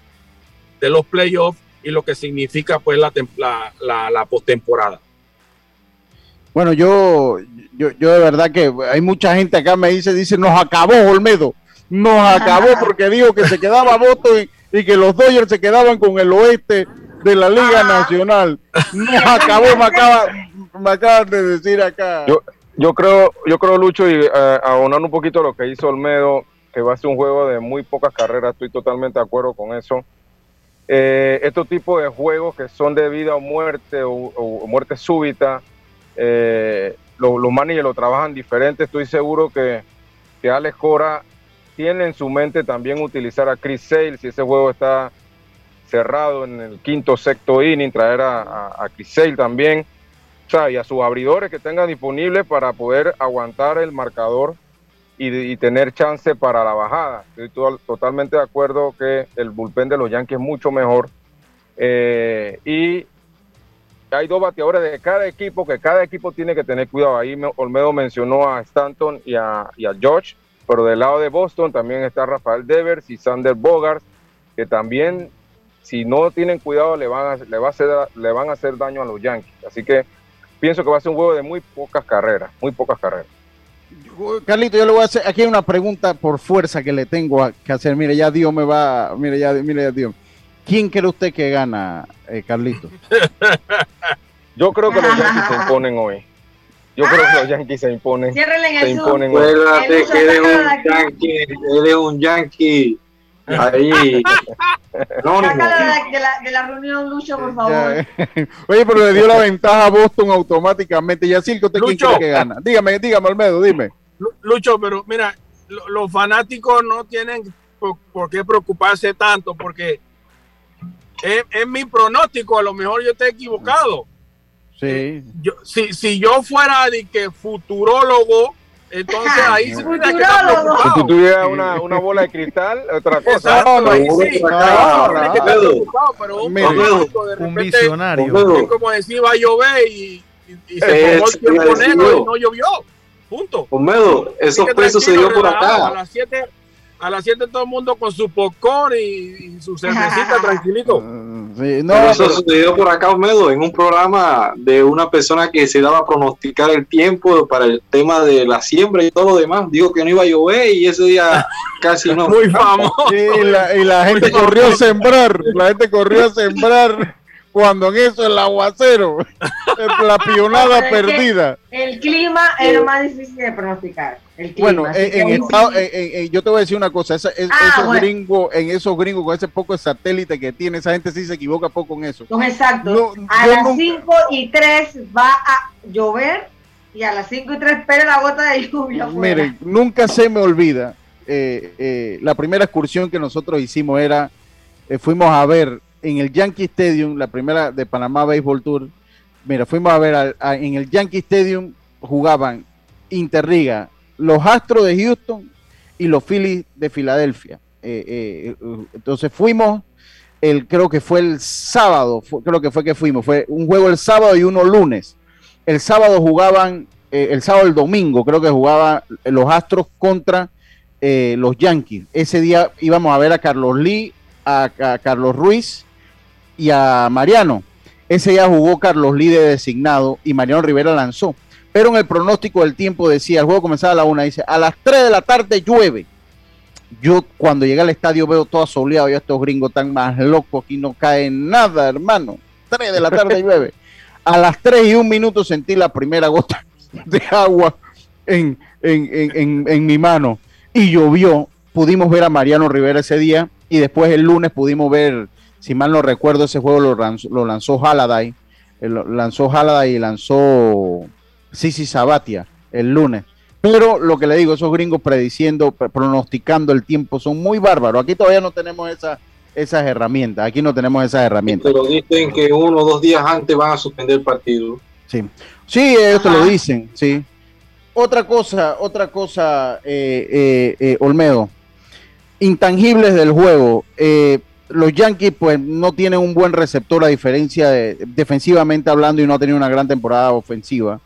de los playoffs y lo que significa pues la, la, la, postemporada. Bueno, yo, yo, yo de verdad que hay mucha gente acá me dice, dice, nos acabó Olmedo, nos acabó porque dijo que se quedaba voto y, y, que los Dodgers se quedaban con el oeste de la Liga Nacional. Nos acabó, me acaba, me acaban de decir acá. Yo, yo creo, yo creo, Lucho, y eh, abonando un poquito lo que hizo Olmedo, que va a ser un juego de muy pocas carreras, estoy totalmente de acuerdo con eso. Eh, estos tipos de juegos que son de vida o muerte o, muerte súbita, eh, los, los managers lo trabajan diferente. Estoy seguro que, que Alex Cora tiene en su mente también utilizar a Chris Sale si ese juego está cerrado en el quinto sexto inning, traer a, Chris Sale también y a sus abridores que tengan disponibles para poder aguantar el marcador y, tener chance para la bajada. Estoy totalmente de acuerdo que el bullpen de los Yankees es mucho mejor. Eh, y hay dos bateadores de cada equipo que cada equipo tiene que tener cuidado. Ahí Olmedo mencionó a Stanton y a, y George, pero del lado de Boston también está Rafael Devers y Sander Bogart, que también, si no tienen cuidado, le van a hacer, le van a hacer daño a los Yankees. Así que pienso que va a ser un juego de muy pocas carreras, muy pocas carreras. Carlito, yo le voy a hacer, aquí hay una pregunta por fuerza que le tengo que hacer. Mire, ya Dios me va, mire, ya, mire, ya Dios. ¿Quién cree usted que gana, eh, Carlito? yo creo que los Yankees se imponen hoy. Yo creo que los Yankees se imponen. Se imponen hoy. que eres un Yankee, eres un Yankee Ahí. No, de, la, de, la, reunión, Lucho, por favor. Oye, pero le dio la ventaja a Boston automáticamente. Y así que usted quién cree que gana. Dígame, dígame, Olmedo, dime. Lucho, pero mira, los fanáticos no tienen por, qué preocuparse tanto porque es, es, mi pronóstico. A lo mejor yo esté equivocado. Sí. Eh, yo, si, si yo fuera de que futurólogo entonces ahí sí que Si tú tuvieras una, una bola de cristal, otra cosa. Exacto, no, ahí sí. pero un, un visionario. Es como decir, va a llover y, y, se formó el tiempo negro y no llovió. Punto. Olmedo, esos pesos se dio por acá. A las 7 a las 7 todo el mundo con su popcorn y, su cervecita tranquilito. Sí, no, eso sucedió por acá, Olmedo, en un programa de una persona que se daba a pronosticar el tiempo para el tema de la siembra y todo lo demás. Dijo que no iba a llover y ese día casi no. Muy famoso. y la, y la gente corrió a sembrar, la gente corrió a sembrar cuando en eso el aguacero, la pionada perdida. El clima es lo más difícil de pronosticar. bueno, en, yo te voy a decir una cosa, ah, esos gringos, en esos gringos con ese poco de satélite que tiene, esa gente sí se equivoca poco en eso. No, exacto. a las 5 y 3 va a llover y a las 5 y 3 espera la gota de lluvia. Miren, nunca se me olvida, eh, eh, la primera excursión que nosotros hicimos era, eh, fuimos a ver en el Yankee Stadium, la primera de Panamá Baseball Tour, mira, fuimos a ver en el Yankee Stadium jugaban Interriga, los Astros de Houston y los Phillies de Filadelfia. Eh, eh, entonces fuimos el, creo que fue el sábado, creo que fue que fuimos, fue un juego el sábado y uno lunes. El sábado jugaban, eh, el sábado el domingo creo que jugaban los Astros contra eh, los Yankees. Ese día íbamos a ver a Carlos Lee, a, Carlos Ruiz y a Mariano. Ese día jugó Carlos Lee de designado y Mariano Rivera lanzó. Pero en el pronóstico del tiempo decía, el juego comenzaba a la una, dice, a las 3 de la tarde llueve. Yo cuando llegué al estadio veo todo asoleado y estos gringos tan más locos, aquí no cae nada, hermano. 3 de la tarde llueve. A las 3 y un minuto sentí la primera gota de agua en, en mi mano y llovió. Pudimos ver a Mariano Rivera ese día y después el lunes pudimos ver, si mal no recuerdo, ese juego lo lanzó, lo lanzó Haladay, eh, lanzó Haladay y lanzó Sisi Sabatia el lunes. Pero lo que le digo, esos gringos prediciendo, pronosticando el tiempo son muy bárbaros. Aquí todavía no tenemos esa, esas herramientas. Aquí no tenemos esas herramientas. Pero dicen que uno o dos días antes van a suspender el partido. Sí, sí, te lo dicen, sí. Otra cosa, otra cosa, eh, eh, eh, Olmedo. Intangibles del juego. Los Yankees, pues, no tienen un buen receptor a diferencia de defensivamente hablando y no ha tenido una gran temporada ofensiva.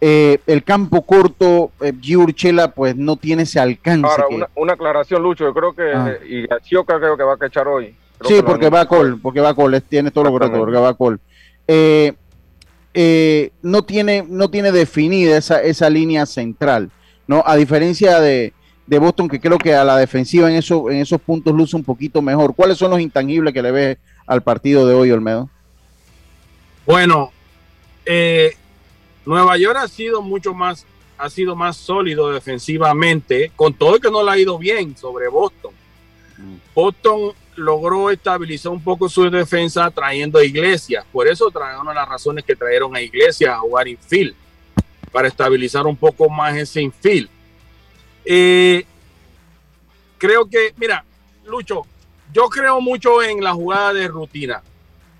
el campo corto, eh, Giurchela, pues no tiene ese alcance. Ahora, una, aclaración, Lucho. Yo creo que ah. y creo que va a cachar hoy. sí, porque va a col, porque va a col, tiene todo lo correcto, porque va a col. Eh, eh, no, tiene, no tiene definida esa, esa línea central, ¿no? A diferencia de, Boston, que creo que a la defensiva en, eso, en esos puntos luce un poquito mejor. ¿Cuáles son los intangibles que le ves al partido de hoy, Olmedo? Bueno, eh, Nueva York ha sido mucho más, ha sido más sólido defensivamente, con todo que no le ha ido bien sobre Boston. Mm. Boston logró estabilizar un poco su defensa trayendo a Iglesias. Por eso trajeron las razones que trajeron a Iglesias a jugar infield, para estabilizar un poco más ese infield. Eh, creo que, mira, Lucho, yo creo mucho en la jugada de rutina.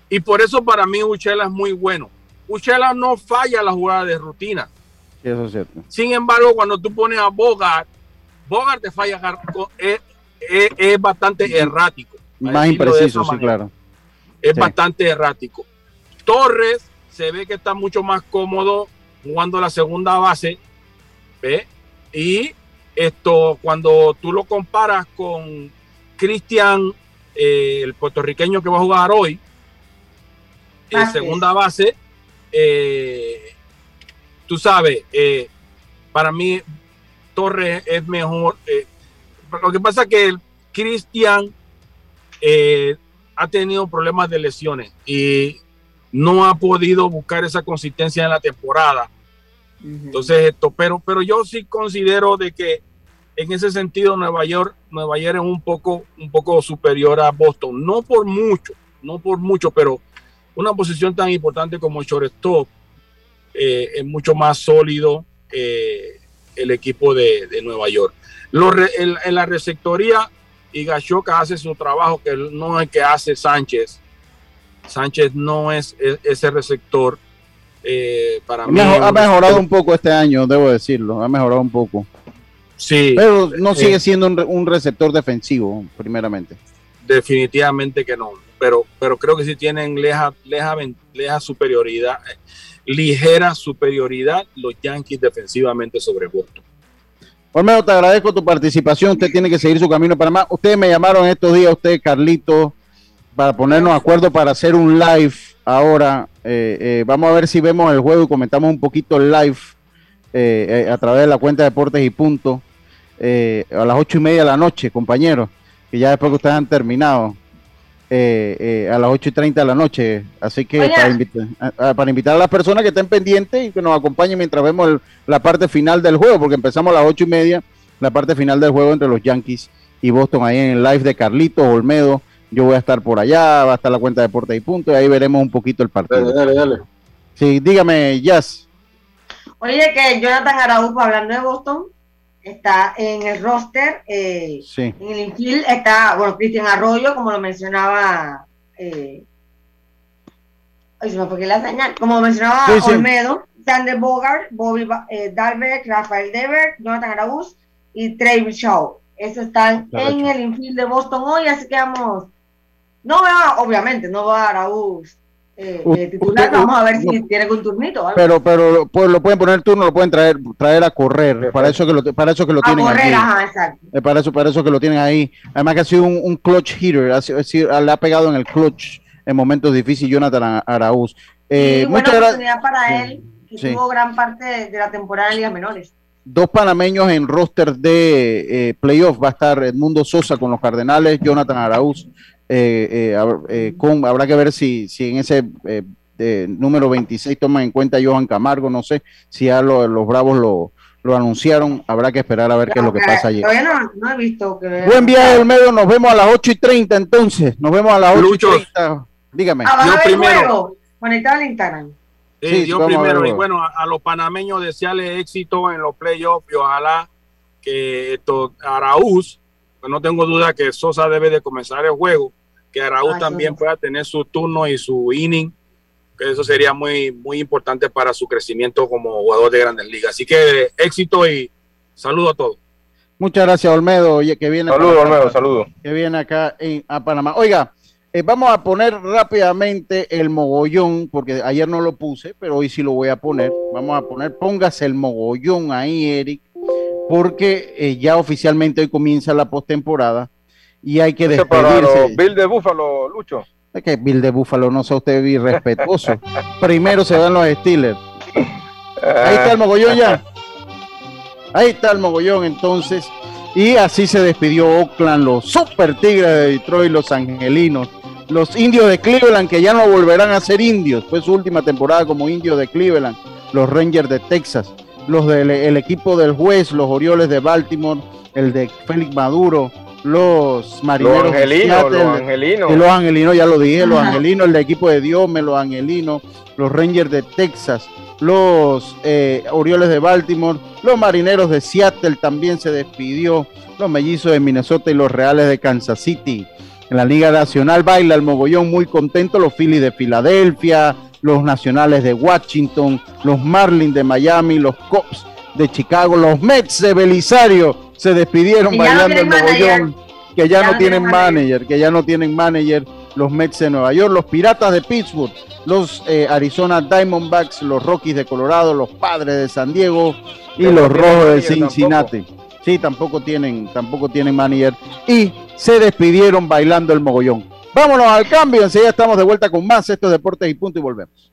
Y por eso para mí Uchela es muy bueno. Uchela no falla la jugada de rutina. eso es cierto. Sin embargo, cuando tú pones a Bogart, Bogart te falla, es, es bastante errático. Más impreciso, sí, claro. Es bastante errático. Torres se ve que está mucho más cómodo jugando la segunda base. ¿ve? Y esto, cuando tú lo comparas con Cristian, eh, el puertorriqueño que va a jugar hoy, en segunda base, eh, tú sabes, eh, para mí Torres es mejor. lo que pasa es que Cristian ha tenido problemas de lesiones y no ha podido buscar esa consistencia en la temporada. Entonces, esto, pero, pero yo sí considero de que en ese sentido Nueva York, Nueva York es un poco, un poco superior a Boston, no por mucho, no por mucho, pero una posición tan importante como shortstop eh, es mucho más sólido eh, el equipo de, Nueva York. en la receptoría y Gachoca hace su trabajo que no es que hace Sánchez. Sánchez no es e-, ese receptor. Eh, para mí ha mejorado un poco este año, debo decirlo, ha mejorado un poco. Sí. Pero no eh, sigue siendo un, receptor defensivo, primeramente. Definitivamente que no, pero, pero creo que sí tienen leja, leja, leja superioridad, ligera superioridad los Yankees defensivamente sobre Boston. Olmedo, te agradezco tu participación. Usted tiene que seguir su camino para más. Ustedes me llamaron estos días, usted, Carlito, para ponernos de acuerdo para hacer un live ahora. Eh, eh, vamos a ver si vemos el juego y comentamos un poquito el live eh, a través de la cuenta de Deportes y Punto a las ocho y media de la noche, compañeros, que ya después que ustedes han terminado. Eh, eh, a las 8 y 30 de la noche. Así que para, invitar a las personas que estén pendientes y que nos acompañen mientras vemos la parte final del juego, porque empezamos a las 8 y media, la parte final del juego entre los Yankees y Boston, ahí en el live de Carlitos Olmedo. Yo voy a estar por allá, va a estar la cuenta de Deportes y Punto, y ahí veremos un poquito el partido. Dale, dale, dale. Sí, dígame, Jazz. Oye, que Jonathan Araújo, hablando de Boston, está en el roster, eh, en el infield está, bueno, Cristian Arroyo, como lo mencionaba, eh, se me fue la señal, como mencionaba Olmedo, Sander Bogart, Bobby eh, Dalbert, Rafael Dever, Jonathan Araúz y Travis Shaw. Esos están en el infield de Boston hoy, así que vamos No veo, obviamente, no va a Araúz eh, eh, titular, vamos a ver si tiene un turnito. Pero, pero pues, lo pueden poner turno, lo pueden traer, traer a correr. Para eso que lo, para eso que lo tienen correr, Ajá, exacto. Para eso, para eso que lo tienen ahí. Además que ha sido un, clutch hitter, ha, le ha pegado en el clutch en momentos difíciles Jonathan Araúz. Eh, buena oportunidad para él, que tuvo gran parte de, la temporada en ligas menores. Dos panameños en roster de eh, playoff. Va a estar Edmundo Sosa con los Cardenales, Jonathan Araúz eh, eh, eh, con, habrá que ver si, si en ese número 26 toman en cuenta Johan Camargo, no sé si ya los Bravos lo, lo anunciaron, habrá que esperar a ver qué es lo que pasa allí. no, he visto que... Buen viaje del medio, nos vemos a las 8 y 30 entonces, nos vemos a las 8 y 30. Dígame. Ah, yo primero. Conectado al Instagram. Sí, yo primero, y bueno, a, los panameños desearles éxito en los playoffs y ojalá que esto, Araúz, pues no tengo duda que Sosa debe de comenzar el juego que Araúz también pueda tener su turno y su inning, que eso sería muy, muy importante para su crecimiento como jugador de Grandes Ligas. Así que éxito y saludo a todos. Muchas gracias, Olmedo. Oye, que viene. Saludo, Olmedo, saludo. Que viene acá en, a Panamá. Oiga, eh, vamos a poner rápidamente el mogollón, porque ayer no lo puse, pero hoy sí lo voy a poner. Vamos a poner, póngase el mogollón ahí, Eric, porque eh, ya oficialmente hoy comienza la postemporada y hay que despedirse. Bill de Búfalo, Lucho. Es que Bill de Búfalo, no sea usted irrespetuoso. Primero se dan los Steelers. Ahí está el mogollón ya. Ahí está el mogollón entonces. Y así se despidió Oakland, los Super Tigres de Detroit, los Angelinos, los Indios de Cleveland, que ya no volverán a ser indios. Fue su última temporada como indios de Cleveland, los Rangers de Texas, los del equipo del juez, los Orioles de Baltimore, el de Félix Maduro, los marineros los angelinos, los angelinos. los angelinos, ya lo dije, los angelinos, el equipo de Diome, los angelinos, los Rangers de Texas, los eh, Orioles de Baltimore, los marineros de Seattle también se despidió, los mellizos de Minnesota y los Reales de Kansas City. En la Liga Nacional baila el mogollón muy contento, los Phillies de Filadelfia, los Nacionales de Washington, los Marlins de Miami, los Cubs de Chicago, los Mets de Belisario se despidieron bailando el mogollón, que ya, no tienen manager, que ya no tienen manager los Mets de Nueva York, los Piratas de Pittsburgh, los eh, Arizona Diamondbacks, los Rockies de Colorado, los Padres de San Diego y los Rojos de Cincinnati. Sí, tampoco tienen, tampoco tienen manager. Y se despidieron bailando el mogollón. Vámonos al cambio, enseguida estamos de vuelta con más. Estos deportes y punto y volvemos.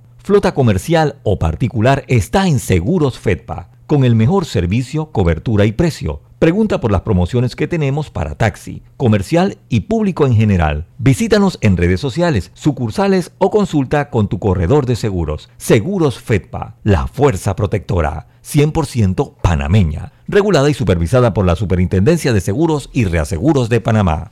flota comercial o particular está en Seguros Fedpa, con el mejor servicio, cobertura y precio. Pregunta por las promociones que tenemos para taxi, comercial y público en general. Visítanos en redes sociales, sucursales o consulta con tu corredor de seguros. Seguros Fedpa, la fuerza protectora, 100% panameña, regulada y supervisada por la Superintendencia de Seguros y Reaseguros de Panamá.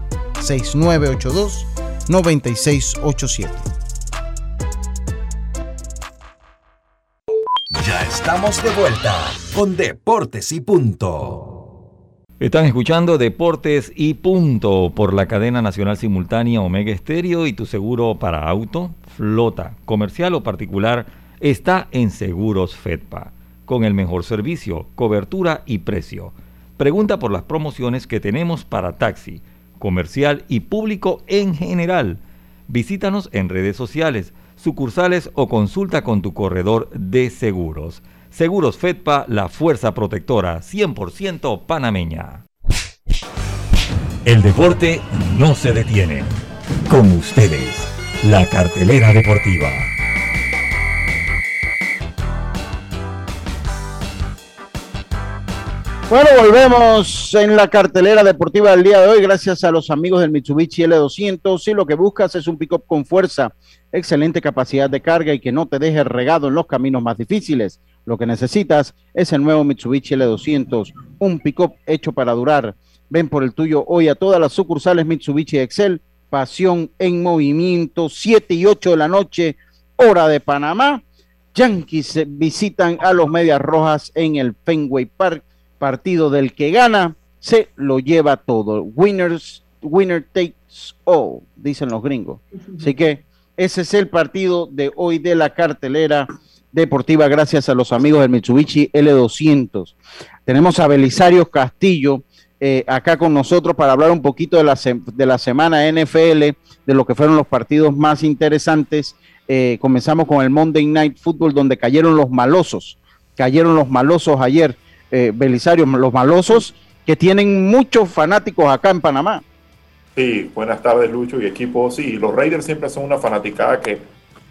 6982-9687. Ya estamos de vuelta con Deportes y Punto. Están escuchando Deportes y Punto por la cadena nacional simultánea Omega Estéreo y tu seguro para auto, flota, comercial o particular está en Seguros Fedpa, con el mejor servicio, cobertura y precio. Pregunta por las promociones que tenemos para taxi comercial y público en general. Visítanos en redes sociales, sucursales o consulta con tu corredor de seguros. Seguros Fedpa, la fuerza protectora 100% panameña. El deporte no se detiene. Con ustedes, la cartelera deportiva. Bueno, volvemos en la cartelera deportiva del día de hoy, gracias a los amigos del Mitsubishi L200. Si lo que buscas es un pick-up con fuerza, excelente capacidad de carga y que no te deje regado en los caminos más difíciles, lo que necesitas es el nuevo Mitsubishi L200, un pick-up hecho para durar. Ven por el tuyo hoy a todas las sucursales Mitsubishi Excel, pasión en movimiento, 7 y 8 de la noche, hora de Panamá. Yankees visitan a los Medias Rojas en el Fenway Park partido del que gana se lo lleva todo. Winners, winner takes all, dicen los gringos. Así que ese es el partido de hoy de la cartelera deportiva gracias a los amigos del Mitsubishi L200. Tenemos a Belisario Castillo eh, acá con nosotros para hablar un poquito de la, de la semana NFL, de lo que fueron los partidos más interesantes. Eh, comenzamos con el Monday Night Football donde cayeron los malosos, cayeron los malosos ayer eh, Belisario, los malosos, que tienen muchos fanáticos acá en Panamá. Sí, buenas tardes, Lucho y equipo. Sí, los Raiders siempre son una fanaticada que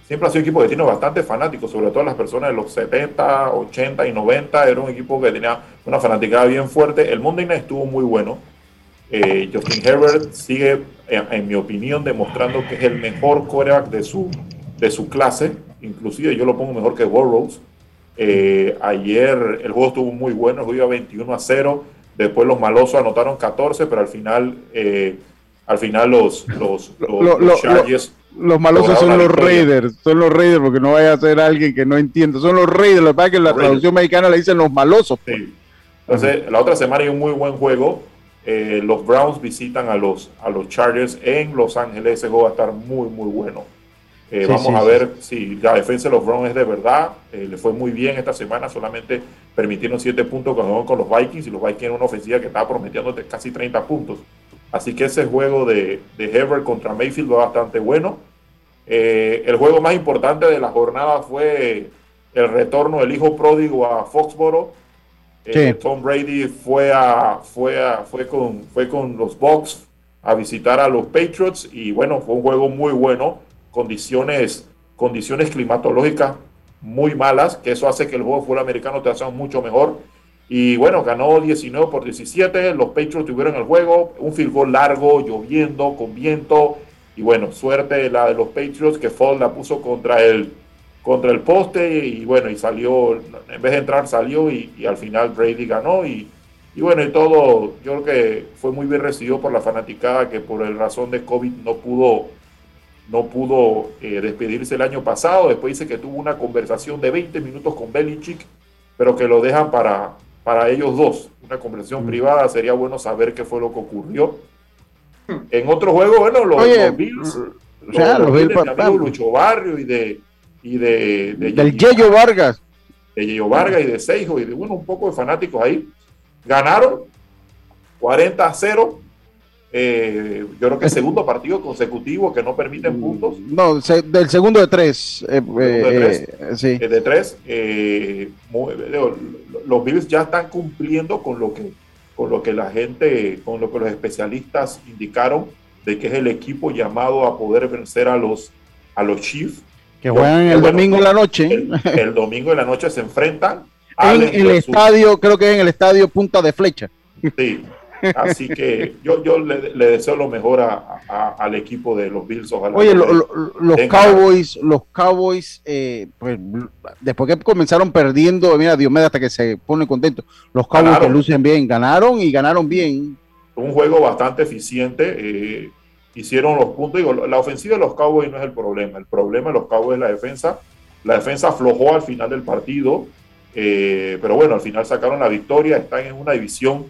siempre ha sido un equipo que tiene bastante fanáticos, sobre todo las personas de los 70, 80 y 90. Era un equipo que tenía una fanaticada bien fuerte. El Monday Night estuvo muy bueno. Eh, Justin Herbert sigue, en, mi opinión, demostrando que es el mejor coreback de su, de su clase. Inclusive yo lo pongo mejor que Burroughs. Eh, ayer el juego estuvo muy bueno, el juego iba 21 a 0. Después los malosos anotaron 14, pero al final, eh, al final los, los, los, los malosos son los Raiders, son los Raiders, porque no vaya a ser alguien que no entienda. Son los Raiders, lo que pasa es que en la traducción mexicana le dicen los malosos. Pues. Entonces, la otra semana hay un muy buen juego. Eh, los Browns visitan a los, a los Chargers en Los Ángeles. Ese juego va a estar muy, muy bueno. Eh, vamos a ver si la defensa de los Browns es de verdad. Eh, le fue muy bien esta semana, solamente permitieron 7 puntos con, con los Vikings y los Vikings en una ofensiva que estaba prometiendo casi 30 puntos. Así que ese juego de, de Herbert contra Mayfield va bastante bueno. Eh, el juego más importante de la jornada fue el retorno del hijo pródigo a Foxboro. Tom Brady fue, a, fue, a, fue, con, fue con los Bucks a visitar a los Patriots y bueno, fue un juego muy bueno condiciones, condiciones climatológicas muy malas, que eso hace que el juego de fútbol americano te haga mucho mejor. Y bueno, ganó 19 por 17, los Patriots tuvieron el juego, un field goal largo, lloviendo, con viento, y bueno, suerte la de los Patriots que Fall la puso contra el, contra el poste y bueno, y salió, en vez de entrar salió y, al final Brady ganó y, y, bueno, y todo, yo creo que fue muy bien recibido por la fanaticada que por el razón de COVID no pudo no pudo eh, despedirse el año pasado. Después dice que tuvo una conversación de 20 minutos con Belichick, pero que lo dejan para, para ellos dos. Una conversación mm. privada, sería bueno saber qué fue lo que ocurrió. En otro juego, bueno, los, Oye, los Bills, o sea, los, los Bills Bills, de mi pa- amigo pa- Lucho Barrio y de y de, de Del Yeyo Vargas. de Yeyo Vargas y de Seijo y de bueno, un poco de fanáticos ahí. Ganaron 40 a 0. Eh, yo creo que el segundo partido consecutivo que no permiten puntos. No, se- del segundo de tres. eh, Segundo de eh, tres. eh, sí. eh, de tres. eh, muy- los Bills ya están cumpliendo con lo que con lo que la gente, con lo que los especialistas indicaron de que es el equipo llamado a poder vencer a los a los Chiefs. Que juegan el domingo en la noche. El, el domingo en la noche se enfrentan En el estadio, creo que es en el estadio Punta de Flecha. Sí. Así que yo, yo le, le deseo lo mejor a- a- al equipo de los Bills. Ojalá Oye, lo- lo- los Cowboys, los Cowboys, eh, pues después que comenzaron perdiendo, mira, Diomedes hasta que se pone contento. Los Cowboys Ganaron. que lucen bien, ganaron y ganaron bien. un juego bastante eficiente. eh, hicieron los puntos. Digo, la ofensiva de los Cowboys no es el problema. El problema de los Cowboys es la defensa. La defensa aflojó al final del partido. eh, pero bueno, al final sacaron la victoria. Están en una división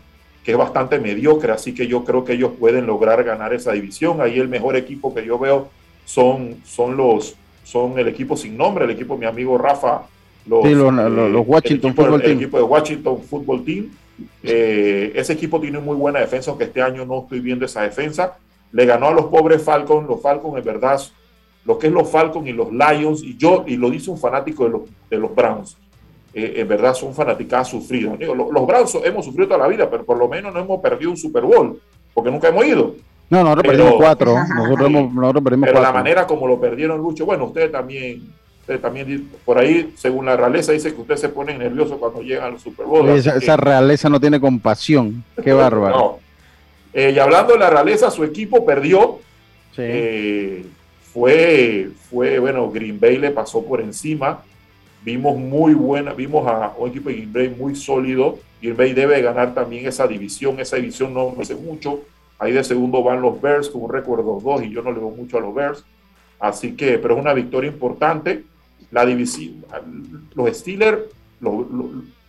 que es bastante mediocre. Así que yo creo que ellos pueden lograr ganar esa división. Ahí el mejor equipo que yo veo son, son los son el equipo sin nombre, el equipo de mi amigo Rafa. Los, Sí, los- el Washington equipo- Football el Team. equipo de Washington Football Team. Eh, ese equipo tiene muy buena defensa, aunque este año no estoy viendo esa defensa. Le ganó a los pobres Falcons. Los Falcons, en verdad, lo que es los Falcons y los Lions, y yo, y lo dice un fanático de los, de los Browns, eh, en verdad son fanaticadas sufridas. Digo, lo- los Browns hemos sufrido toda la vida, pero por lo menos no hemos perdido un Super Bowl, porque nunca hemos ido. No, nosotros Pero- perdimos cuatro. Nosotros, hemos- nosotros perdimos Pero la manera como lo perdieron, Lucho, bueno, ustedes también, ustedes también, por ahí, según la realeza, dice que ustedes se ponen nerviosos cuando llegan al Super Bowl. Esa, que- esa realeza no tiene compasión. Qué bárbaro. no. Eh, y hablando de la realeza, su equipo perdió. Sí. Eh, fue, fue, bueno, Green Bay le pasó por encima. Vimos muy buena, vimos a un equipo de Green Bay muy sólido. Green Bay debe ganar también esa división. Esa división no hace mucho. Ahí de segundo van los Bears con un récord 2-2 y yo no le veo mucho a los Bears. Así que, pero es una victoria importante. La división, los Steelers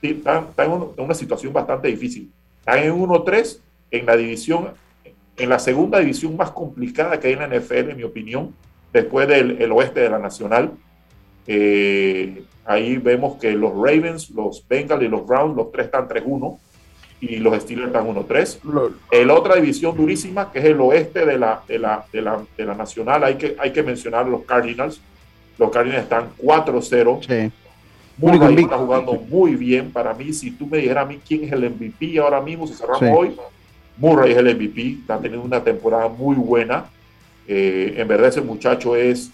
están, en una situación bastante difícil. Están en 1-3 en la división, en la segunda división más complicada que hay en la NFL, en mi opinión, después del el oeste de la Nacional. Eh, ahí vemos que los Ravens, los Bengals y los Browns, los tres están 3-1 y los Steelers están 1-3. La otra división durísima, que es el oeste de la, de la, de la, de la Nacional, hay que, hay que mencionar los Cardinals. Los Cardinals están 4-0. Sí. Está jugando muy bien. Para mí, si tú me dijeras a mí quién es el MVP ahora mismo, si cerramos Sí. hoy, Murray es el MVP. Está teniendo una temporada muy buena. Eh, en verdad, ese muchacho es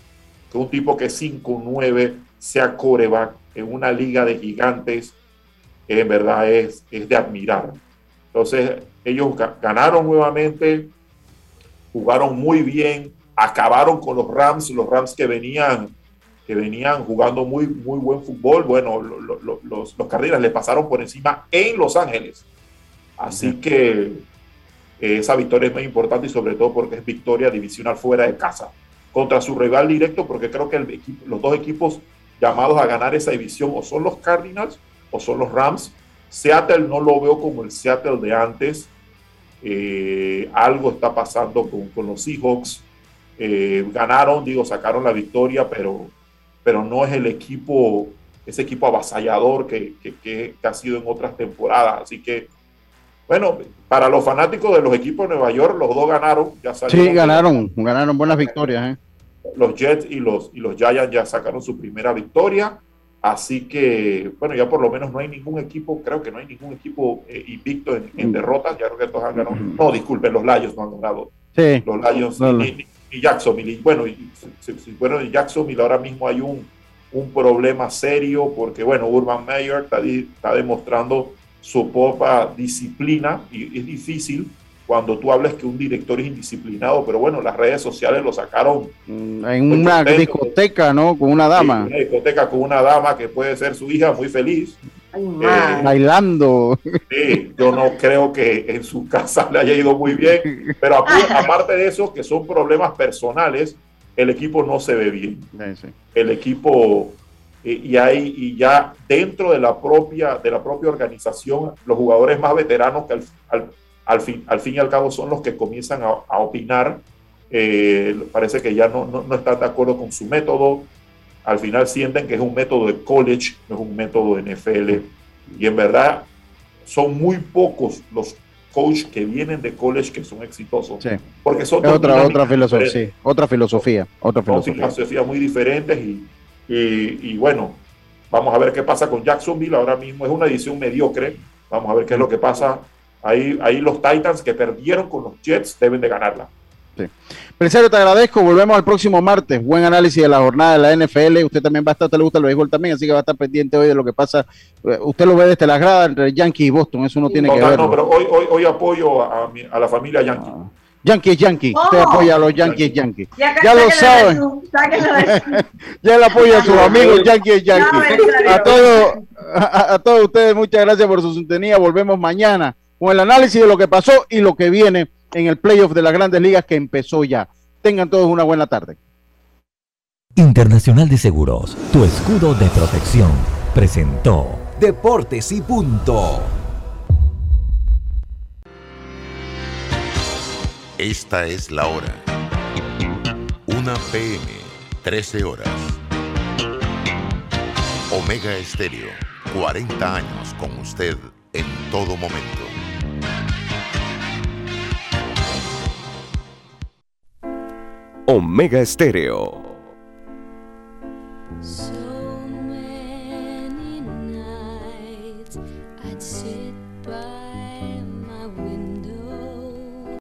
un tipo que es 5-9, sea coreback en una liga de gigantes, en verdad es, es de admirar. Entonces, ellos ga- ganaron nuevamente, jugaron muy bien, acabaron con los Rams, los Rams que venían que venían jugando muy, muy buen fútbol. Bueno, lo- lo- lo- los, los Cardinals le pasaron por encima en Los Ángeles. Así que eh, esa victoria es muy importante y sobre todo porque es victoria divisional fuera de casa contra su rival directo, porque creo que el equipo- los dos equipos llamados a ganar esa división o son los Cardinals o son los Rams. Seattle no lo veo como el Seattle de antes. Eh, algo está pasando con, con los Seahawks. Eh, ganaron, digo, sacaron la victoria, pero, pero no es el equipo, ese equipo avasallador que, que- que- que ha sido en otras temporadas. Así que, bueno, para los fanáticos de los equipos de Nueva York, los dos ganaron. Ya Sí, ganaron, ganaron buenas victorias. ¿eh? Los Jets y los, y los Giants ya sacaron su primera victoria. Así que, bueno, ya por lo menos no hay ningún equipo, creo que no hay ningún equipo eh, invicto en, en derrotas. Ya creo que todos han ganado. No, disculpen, los Lions no han ganado. Sí. Los Lions No, no. ni, ni- ni Jacksonville. Y bueno, y, bueno, en Jacksonville ahora mismo hay un, un problema serio porque, bueno, Urban Meyer está, está demostrando su poca disciplina y es difícil cuando tú hablas que un director es indisciplinado, pero bueno, las redes sociales lo sacaron En una contento. discoteca, ¿no? Con una dama. en una discoteca con una dama que puede ser su hija muy feliz. Eh, Bailando. Sí, yo no creo que en su casa le haya ido muy bien, pero aparte de eso, que son problemas personales, el equipo no se ve bien. El equipo eh, y hay y ya dentro de la propia de la propia organización, los jugadores más veteranos que al, al- al fin, al fin y al cabo son los que comienzan a, opinar. Eh, parece que ya no, no, no, están de acuerdo con su método. Al final sienten que es un método de college, no es un método de NFL. Y en verdad son muy pocos los coaches que vienen de college que son exitosos. Porque son otra, otra, filosofía, sí, otra filosofía. Otra filosofía. muy diferentes y, y, y bueno, vamos a ver qué pasa con Jacksonville. Ahora mismo es una edición mediocre. Vamos a ver qué es lo que pasa Ahí, ahí los Titans que perdieron con los Jets deben de ganarla. Sí. te agradezco. Volvemos al próximo martes. Buen análisis de la jornada de la NFL. Usted también va a estar, usted le gusta el béisbol también, así que va a estar pendiente hoy de lo que pasa. Eh, usted lo ve desde la grada entre Yankee y Boston. Eso no tiene que ver. No, pero hoy, hoy, hoy apoyo a, a, la familia Yankee. Ah. Yankee es Yankee. Usted oh. apoya a los Yankees Yankee. Ya, lo saben. ya le apoya a sus amigos Yankee Yankee. A todos, a, a todos ustedes, muchas gracias por su sintonía. Volvemos mañana con el análisis de lo que pasó y lo que viene en el playoff de las grandes ligas que empezó ya. Tengan todos una buena tarde. Internacional de Seguros, tu escudo de protección, presentó Deportes y punto. Esta es la hora. Una PM, 13 horas. Omega Estéreo, 40 años con usted en todo momento. Omega Estéreo.